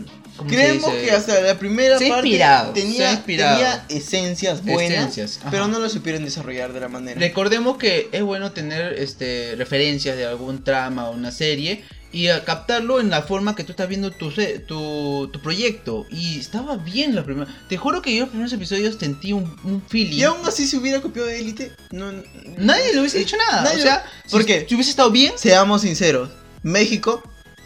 Speaker 2: Creemos que hasta la primera parte tenía, tenía, esencias buenas, pero no lo supieron desarrollar de la manera.
Speaker 1: Recordemos que es bueno tener este, referencias de algún trama o una serie y captarlo en la forma que tú estás viendo tu, tu, tu proyecto. Y estaba bien la primera. Te juro que yo los primeros episodios sentí un, un feeling.
Speaker 2: Y aún así se hubiera copiado de Elite, no,
Speaker 1: nadie le hubiese dicho nada. o sea, ¿por qué? Si hubiese estado bien.
Speaker 2: Seamos sinceros. México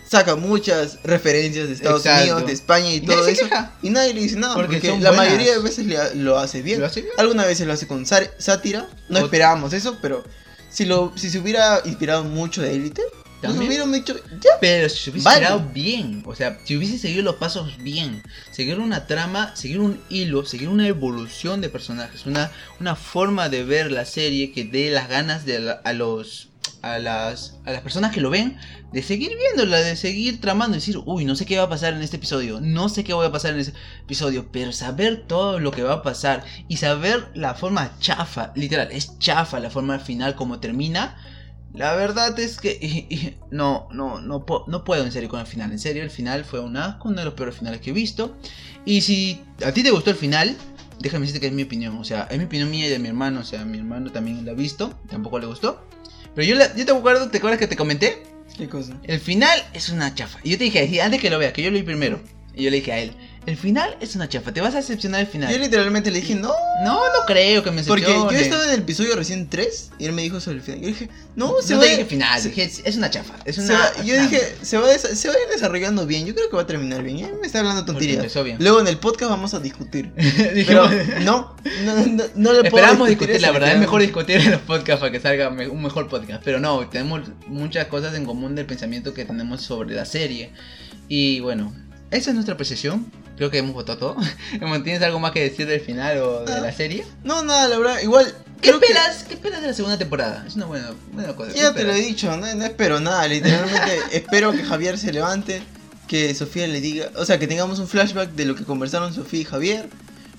Speaker 2: saca muchas referencias de Estados Unidos, de España y, todo eso. Y nadie le dice nada, porque, la mayoría de veces lo hace bien. Algunas veces lo hace con sátira. No esperábamos eso, pero si lo si se hubiera inspirado mucho de Élite, nos hubieran dicho, ya.
Speaker 1: Pero si se hubiese inspirado bien, o sea, si hubiese seguido los pasos bien, seguir una trama, seguir un hilo, seguir una evolución de personajes, una, una forma de ver la serie que dé las ganas de a los a las, a las personas que lo ven de seguir viéndola, de seguir tramando, decir, uy, no sé qué va a pasar en este episodio, no sé qué va a pasar en ese episodio, pero saber todo lo que va a pasar y saber la forma chafa, literal, es chafa la forma final como termina. La verdad es que no, no, no, no puedo en serio con el final. En serio, el final fue un asco, uno de los peores finales que he visto. Y si a ti te gustó el final, déjame decirte que es mi opinión. O sea, es mi opinión mía y de mi hermano. O sea, mi hermano también lo ha visto, tampoco le gustó. Pero yo, yo te acuerdo, ¿te acuerdas que te comenté?
Speaker 2: ¿Qué cosa?
Speaker 1: El final es una chafa. Y yo te dije, antes que lo veas, que yo lo vi primero. Y yo le dije a él, el final es una chafa, te vas a decepcionar el final.
Speaker 2: Yo literalmente le dije, no.
Speaker 1: No, no creo que me
Speaker 2: Porque yo estaba en el episodio recién 3 y él me dijo sobre el final. Yo dije, no, se
Speaker 1: no
Speaker 2: va.
Speaker 1: te dije final, dije, es una chafa. Es una,
Speaker 2: yo dije, se va, se va a ir desarrollando bien. Yo creo que va a terminar bien. ¿eh? Me está hablando tontería. Luego en el podcast vamos a discutir. Pero no, no, no, no le
Speaker 1: Esperamos discutir, la verdad. Es mejor discutir en los podcasts para que salga un mejor podcast. Pero no, tenemos muchas cosas en común del pensamiento que tenemos sobre la serie. Y bueno, esa es nuestra apreciación. Creo que hemos votado todo. ¿Tienes algo más que decir del final o de la serie?
Speaker 2: No, nada, la verdad, igual.
Speaker 1: ¿Qué esperas, ¿Qué esperas de la segunda temporada? Es una buena, buena cosa.
Speaker 2: Ya te lo he dicho, no, espero nada, literalmente espero que Javier se levante, que Sofía le diga, o sea, que tengamos un flashback de lo que conversaron Sofía y Javier.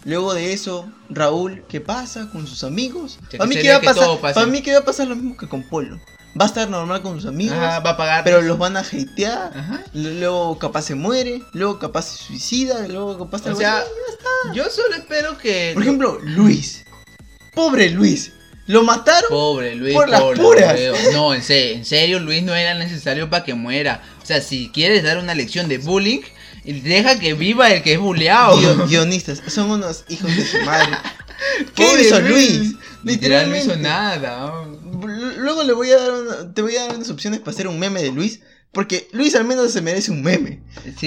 Speaker 2: Luego de eso, Raúl, ¿qué pasa con sus amigos? Para mí, que va a pasar, para mí que va a pasar lo mismo que con Polo va a estar normal con sus amigos.
Speaker 1: va a pagar.
Speaker 2: Pero los van a hatear. Luego capaz se muere. Luego capaz se suicida. Luego capaz
Speaker 1: O sea, yo solo espero que.
Speaker 2: Por ejemplo, Luis. Pobre Luis. Lo mataron.
Speaker 1: Pobre Luis.
Speaker 2: Por las puras.
Speaker 1: No, en serio, en serio, Luis no era necesario para que muera. O sea, si quieres dar una lección de bullying, deja que viva el que es bulleado.
Speaker 2: guionistas, son unos hijos de su madre. ¿Qué hizo Luis?
Speaker 1: Literalmente. No hizo nada.
Speaker 2: Luego le voy a dar te voy a dar unas opciones para hacer un meme de Luis. Porque Luis al menos se merece un meme.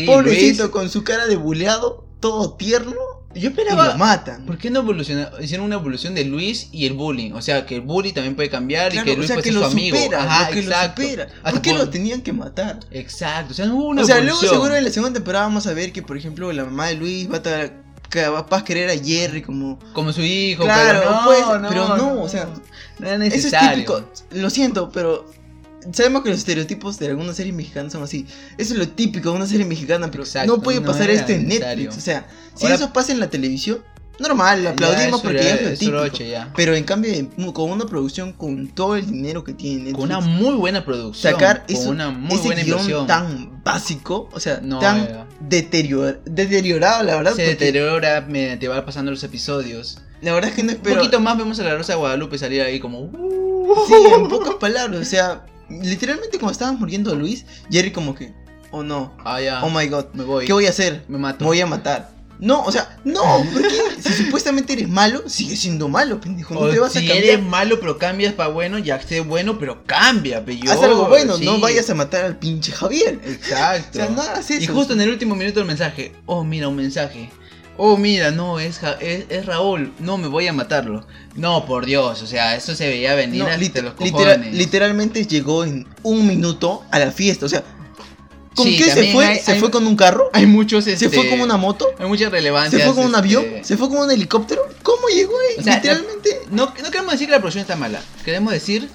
Speaker 2: Pobrecito con su cara de buleado, todo tierno.
Speaker 1: Yo esperaba.
Speaker 2: Y lo matan.
Speaker 1: ¿Por qué no evolucionaron? Hicieron una evolución de Luis y el bullying. O sea, que el bully también puede cambiar y que Luis puede ser su amigo.
Speaker 2: Ajá, que exacto. Lo ¿Por qué lo tenían que matar?
Speaker 1: Exacto. O sea, no hubo una
Speaker 2: O sea, luego seguro en la segunda temporada vamos a ver que, por ejemplo, la mamá de Luis va a estar capaz querer a Jerry como
Speaker 1: como su hijo
Speaker 2: claro
Speaker 1: pero
Speaker 2: no, pues, pero no, o sea
Speaker 1: no es necesario.
Speaker 2: eso es típico lo siento pero sabemos que los estereotipos de alguna serie mexicana son así eso es lo típico de una serie mexicana pero no puede pasar esto en Netflix o sea si eso pasa en la televisión Normal, aplaudimos porque ya, es lo típico. Pero en cambio, con una producción con todo el dinero que tiene
Speaker 1: Con una muy buena producción.
Speaker 2: Sacar con una muy ese buena guion tan básico, o sea, tan deteriorado, la verdad.
Speaker 1: Se deteriora mediante va pasando los episodios.
Speaker 2: La verdad es que no espero.
Speaker 1: Un poquito más vemos a la Rosa de Guadalupe salir ahí como.
Speaker 2: Uh". Sí, en pocas palabras, o sea, literalmente cuando estábamos muriendo Luis, Jerry como que. Oh no.
Speaker 1: Ah, ya.
Speaker 2: Oh my god.
Speaker 1: Me voy.
Speaker 2: ¿Qué voy a hacer?
Speaker 1: Me mato.
Speaker 2: Me voy a matar. No, o sea, no, porque si supuestamente eres malo, sigue siendo malo, pendejo. No te vas
Speaker 1: si
Speaker 2: a cambiar.
Speaker 1: eres malo, pero cambias para bueno, ya sé bueno, pero cambia, pello.
Speaker 2: Haz algo bueno, no vayas a matar al pinche Javier.
Speaker 1: Exacto.
Speaker 2: o sea, nada eso.
Speaker 1: Y justo en el último minuto del mensaje, oh, mira, un mensaje. Oh, mira, no, es, es, Raúl. No, me voy a matarlo. No, por Dios, o sea, eso se veía venir no, los cojones.
Speaker 2: literalmente llegó en un minuto a la fiesta, o sea, ¿Con qué se fue? ¿Se fue con un carro?
Speaker 1: Hay muchos.
Speaker 2: ¿Se fue con una moto?
Speaker 1: Hay mucha relevancia.
Speaker 2: ¿Se fue con un avión? Este, ¿Se fue con un helicóptero? ¿Cómo llegó ahí? Literalmente.
Speaker 1: no, no queremos decir que la producción está mala. Queremos decir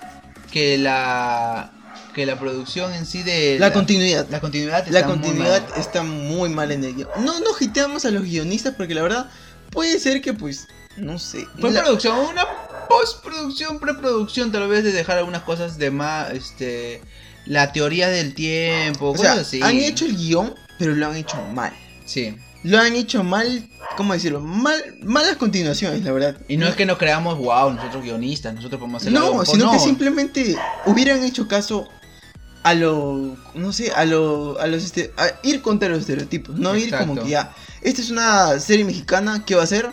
Speaker 1: que la que la producción en sí de
Speaker 2: la, continuidad
Speaker 1: la continuidad
Speaker 2: está la continuidad muy está muy mal en el guion no no hiteamos a los guionistas porque la verdad puede ser que pues no sé
Speaker 1: fue producción una postproducción preproducción tal vez de dejar algunas cosas de más este la teoría del tiempo, cosas así.
Speaker 2: Han hecho el guion, pero lo han hecho mal.
Speaker 1: Sí.
Speaker 2: Lo han hecho mal, ¿cómo decirlo? Mal, malas continuaciones, la verdad.
Speaker 1: Y no, es que nos creamos, wow, nosotros guionistas, nosotros podemos hacer
Speaker 2: No, sino que simplemente hubieran hecho caso a lo, no sé, a lo, a los, este, a ir contra los estereotipos, no ir como que ya, esta es una serie mexicana, ¿qué va a hacer?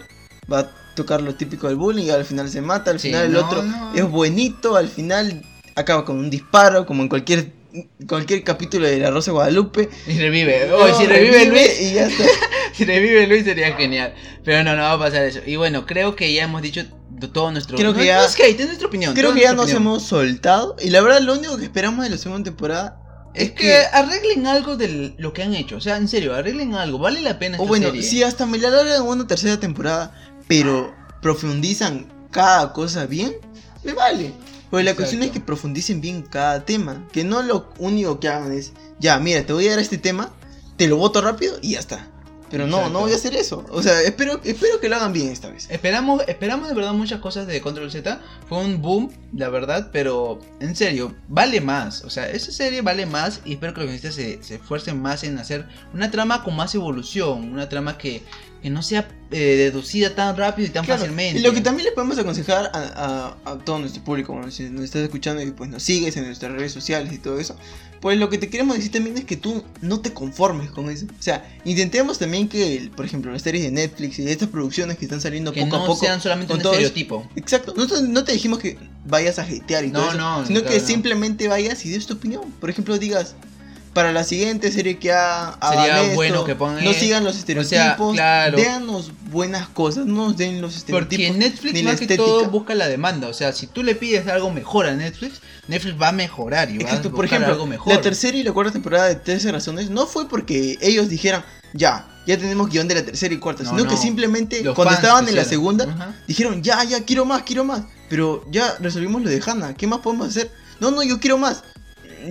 Speaker 2: Va a tocar lo típico del bullying, al final se mata, al final el otro es buenito, al final acaba con un disparo, como en cualquier cualquier capítulo de La Rosa de Guadalupe.
Speaker 1: Y revive. si revive, Luis. Y ya está. si revive Luis sería genial. Pero no, no va a pasar eso. Y bueno, creo que ya hemos dicho todo nuestro.
Speaker 2: Creo que ya.
Speaker 1: es hate, es nuestra opinión.
Speaker 2: Creo que ya nos hemos soltado. Y la verdad, lo único que esperamos de la segunda temporada.
Speaker 1: Es, que, arreglen algo de lo que han hecho. O sea, en serio, arreglen algo. Vale la pena.
Speaker 2: o bueno, si hasta me la largan una tercera temporada, pero profundizan cada cosa bien, me vale. Pues la cuestión es que profundicen bien cada tema. Que no lo único que hagan es, ya, mira, te voy a dar este tema, te lo voto rápido y ya está. Pero no, no voy a hacer eso. O sea, espero, espero que lo hagan bien esta vez.
Speaker 1: Esperamos, esperamos de verdad muchas cosas de Control Z. Fue un boom, la verdad, pero en serio, vale más. O sea, esa serie vale más y espero que los guionistas se, se esfuercen más en hacer una trama con más evolución. Una trama que, que no sea eh, deducida tan rápido y tan fácilmente.
Speaker 2: Y lo que también le podemos aconsejar a, a, todo nuestro público, bueno, si nos estás escuchando y pues nos sigues en nuestras redes sociales y todo eso, pues lo que te queremos decir también es que tú no te conformes con eso. O sea, intentemos también que, por ejemplo, las series de Netflix y estas producciones que están saliendo poco a poco.
Speaker 1: sean solamente un estereotipo.
Speaker 2: exacto. No, te dijimos que vayas a hatear y todo eso, sino que simplemente vayas y des tu opinión. Por ejemplo, digas, para la siguiente serie que ha
Speaker 1: sería bueno que pongan
Speaker 2: no sigan los estereotipos o buenas cosas no nos den los estereotipos
Speaker 1: porque Netflix más que todo busca la demanda o sea si tú le pides algo mejor a Netflix Netflix va a mejorar y va a por ejemplo algo mejor.
Speaker 2: la tercera y la cuarta temporada de 13 razones no fue porque ellos dijeran ya ya tenemos guion de la tercera y cuarta sino que simplemente cuando estaban en la segunda dijeron ya ya quiero más quiero más pero ya resolvimos lo de Hannah qué más podemos hacer no no yo quiero más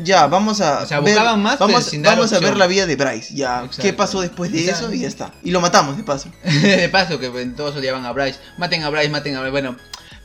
Speaker 2: ya, vamos a.
Speaker 1: ver, más,
Speaker 2: vamos, vamos a ver la vida de Bryce. Ya, ¿qué pasó después de eso? Y ya está. Y lo matamos, de paso.
Speaker 1: de paso, que todos odiaban a Bryce. Maten a Bryce, maten a Bryce. Bueno,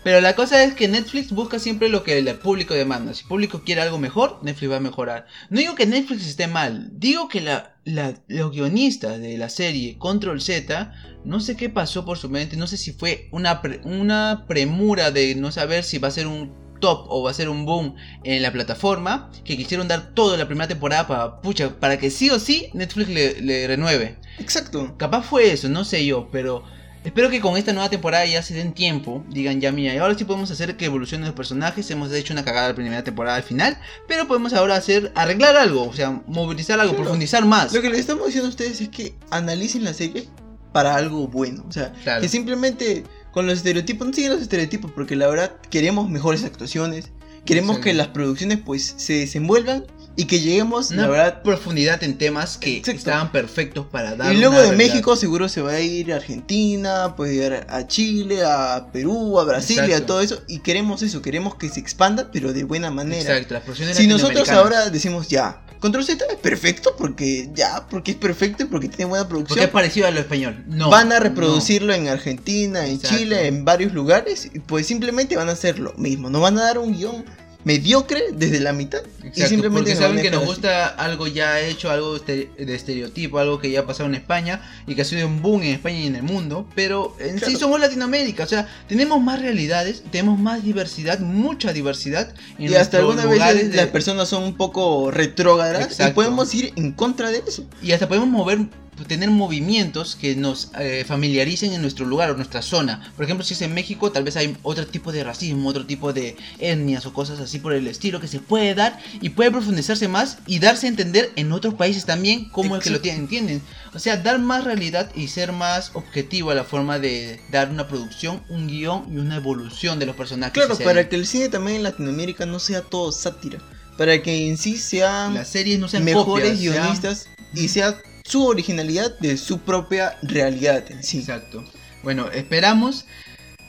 Speaker 1: pero la cosa es que Netflix busca siempre lo que el público demanda. Si el público quiere algo mejor, Netflix va a mejorar. No digo que Netflix esté mal, digo que la, los guionistas de la serie Control Z, no sé qué pasó por su mente, no sé si fue una, una premura de no saber si va a ser un top o va a ser un boom en la plataforma, que quisieron dar todo la primera temporada para, pucha, para que sí o sí Netflix le, renueve.
Speaker 2: Exacto.
Speaker 1: Capaz fue eso, no sé yo, pero espero que con esta nueva temporada ya se den tiempo, digan ya mira, y ahora sí podemos hacer que evolucionen los personajes, hemos hecho una cagada la primera temporada al final, pero podemos ahora hacer, arreglar algo, o sea, movilizar algo, profundizar más.
Speaker 2: Lo que les estamos diciendo a ustedes es que analicen la serie para algo bueno, o sea, que simplemente con los estereotipos, no siguen los estereotipos porque la verdad queremos mejores actuaciones, queremos que las producciones pues se desenvuelvan y que lleguemos
Speaker 1: una
Speaker 2: la verdad
Speaker 1: profundidad en temas que estaban perfectos para dar
Speaker 2: y luego de México seguro se va a ir a Argentina puede ir a Chile a Perú a Brasil y a todo eso y queremos eso queremos que se expanda pero de buena manera.
Speaker 1: Exacto, las
Speaker 2: si nosotros ahora decimos ya Control Z es perfecto porque ya, porque es perfecto y porque tiene buena producción. Porque
Speaker 1: es parecido a lo español. No.
Speaker 2: Van a reproducirlo en Argentina, en Chile, en varios lugares. Y pues simplemente van a hacer lo mismo. No van a dar un guion mediocre desde la mitad.
Speaker 1: y simplemente porque saben que nos gusta algo ya hecho, algo de estereotipo, algo que ya ha pasado en España y que ha sido un boom en España y en el mundo. Pero en sí somos Latinoamérica, o sea, tenemos más realidades, tenemos más diversidad, mucha diversidad.
Speaker 2: En y hasta algunas veces las personas son un poco retrógradas y podemos ir en contra de eso.
Speaker 1: Y hasta podemos mover tener movimientos que nos eh, familiaricen en nuestro lugar o nuestra zona. Por ejemplo, si es en México, tal vez hay otro tipo de racismo, otro tipo de etnias o cosas así por el estilo que se puede dar y puede profundizarse más y darse a entender en otros países también como el que lo entienden. O sea, dar más realidad y ser más objetivo a la forma de dar una producción, un guion y una evolución de los personajes.
Speaker 2: Claro, para que el cine también en Latinoamérica no sea todo sátira. Para que en sí sean
Speaker 1: las series no sean
Speaker 2: mejores guionistas y sea su originalidad de su propia realidad
Speaker 1: sí. Exacto. Bueno, esperamos.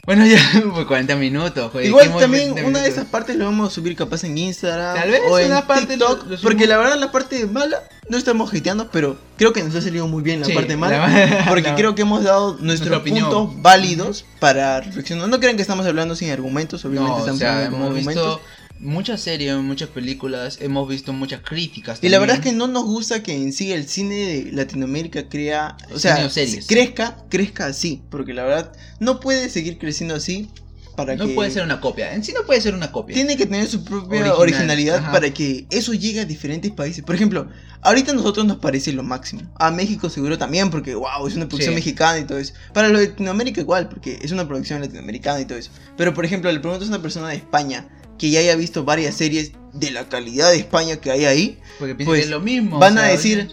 Speaker 1: Bueno, ya por 40 minutos.
Speaker 2: Igual también una de esas partes lo vamos a subir capaz en Instagram
Speaker 1: Tal vez
Speaker 2: o
Speaker 1: en parte
Speaker 2: TikTok. porque la verdad la parte mala no estamos hateando, pero creo que nos ha salido muy bien la parte mala. porque creo que hemos dado nuestros puntos válidos para reflexionar. No crean que estamos hablando sin argumentos, obviamente estamos hablando con argumentos
Speaker 1: muchas series, muchas películas, hemos visto muchas críticas.
Speaker 2: Y la verdad es que no nos gusta que en sí el cine de Latinoamérica crea, o sea, crezca, crezca así, porque la verdad no puede seguir creciendo así para
Speaker 1: no puede ser una copia, en sí no puede ser una copia.
Speaker 2: Tiene que tener su propia originalidad para que eso llegue a diferentes países. Por ejemplo, ahorita a nosotros nos parece lo máximo. A México seguro también, porque wow, es una producción mexicana y todo eso. Para Latinoamérica igual, porque es una producción latinoamericana y todo eso. Pero por ejemplo, le preguntas a una persona de España que ya haya visto varias series de la calidad de España que hay ahí,
Speaker 1: pues lo mismo.
Speaker 2: Van a decir,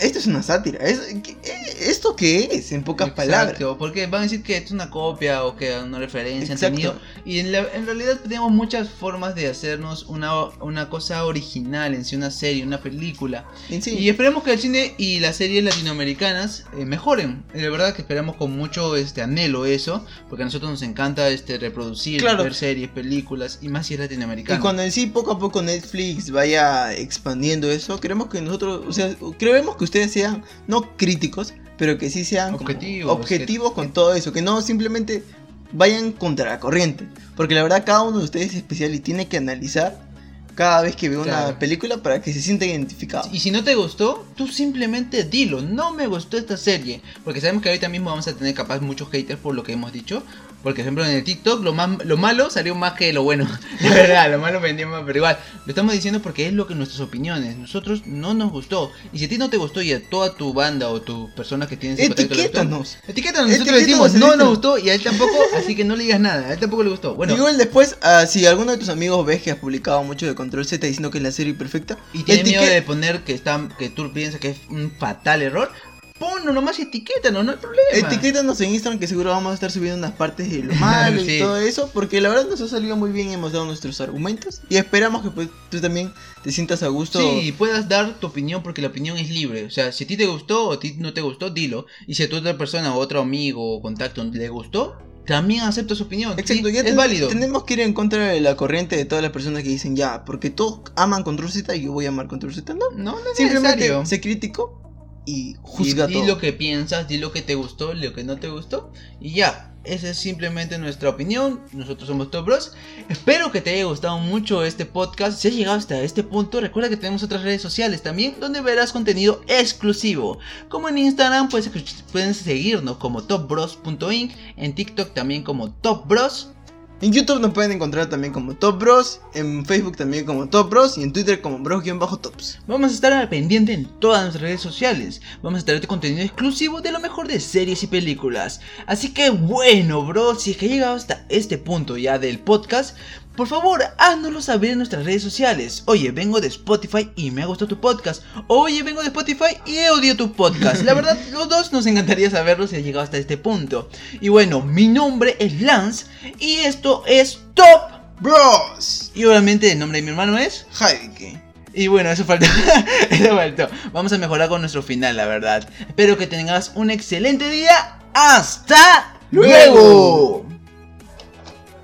Speaker 2: esto es una sátira. Es, ¿esto qué es? En pocas palabras.
Speaker 1: Porque van a decir que es una copia o que una referencia han tenido. Y en, en, realidad tenemos muchas formas de hacernos una, una cosa original en sí, una serie, una película. Y esperemos que el cine y las series latinoamericanas eh, mejoren. De verdad que esperamos con mucho este anhelo eso, porque a nosotros nos encanta este reproducir, ver series, películas y más si es latinoamericano.
Speaker 2: Y cuando en sí poco a poco Netflix vaya expandiendo eso, queremos que nosotros, o sea, creemos que ustedes sean no críticos, pero que sí sean objetivos, objetivos con todo eso, que no simplemente vayan contra la corriente, porque la verdad cada uno de ustedes es especial y tiene que analizar cada vez que ve una película para que se sienta identificado.
Speaker 1: Y si no te gustó, tú simplemente dilo, no me gustó esta serie, porque sabemos que ahorita mismo vamos a tener capaz muchos haters por lo que hemos dicho, porque, por ejemplo, en el TikTok lo, más, lo malo salió más que lo bueno. De verdad, lo malo vendió más. Pero igual, lo estamos diciendo porque es lo que nuestras opiniones. Nosotros no nos gustó. Y si a ti no te gustó y a toda tu banda o tu persona que tienes
Speaker 2: Etiquétanos.
Speaker 1: Etiquétanos. Nosotros decimos, no nos gustó y a él tampoco. así que no le digas nada. A él tampoco le gustó. Bueno.
Speaker 2: Igual después, uh, si alguno de tus amigos ves que has publicado mucho de Control Z diciendo que es la serie perfecta.
Speaker 1: Y tiene miedo de poner que, está, que tú piensas que es un fatal error ponlo nomás y etiquétanos, no hay problema.
Speaker 2: Etiquétanos en Instagram que seguro vamos a estar subiendo unas partes de lo malo y todo eso, porque la verdad nos ha salido muy bien y hemos dado nuestros argumentos y esperamos que pues, tú también te sientas a gusto.
Speaker 1: Sí, puedas dar tu opinión porque la opinión es libre, o sea, si a ti te gustó o a ti no te gustó, dilo. Y si a tu otra persona o otro amigo o contacto le gustó, también acepta su opinión. Exacto, ya es válido.
Speaker 2: Tenemos que ir en contra de la corriente de todas las personas que dicen ya, porque todos aman Control Z y yo voy a amar Control Z. No,
Speaker 1: no, no
Speaker 2: Simplemente se criticó y juzga
Speaker 1: di lo que piensas, di lo que te gustó, lo que no te gustó y ya. Esa es simplemente nuestra opinión. Nosotros somos Top Bros. Espero que te haya gustado mucho este podcast. Si has llegado hasta este punto, recuerda que tenemos otras redes sociales también donde verás contenido exclusivo. Como en Instagram puedes, pueden seguirnos como topbros.inc, en TikTok también como Top Bros.
Speaker 2: En YouTube nos pueden encontrar también como Top Bros, en Facebook también como Top Bros y en Twitter como Bros-Tops.
Speaker 1: Vamos a estar al pendiente en todas nuestras redes sociales. Vamos a traerte contenido exclusivo de lo mejor de series y películas. Así que bueno, bro, si es que has llegado hasta este punto ya del podcast, por favor, háznoslo saber en nuestras redes sociales. Oye, vengo de Spotify y me ha gustado tu podcast. Oye, vengo de Spotify y he odiado tu podcast. La verdad, los dos nos encantaría saberlo si has llegado hasta este punto. Y bueno, mi nombre es Lance y esto es Top Bros. Y obviamente el nombre de mi hermano es
Speaker 2: Jaike.
Speaker 1: Y bueno, eso faltó. eso faltó. Vamos a mejorar con nuestro final, la verdad. Espero que tengas un excelente día. ¡Hasta luego!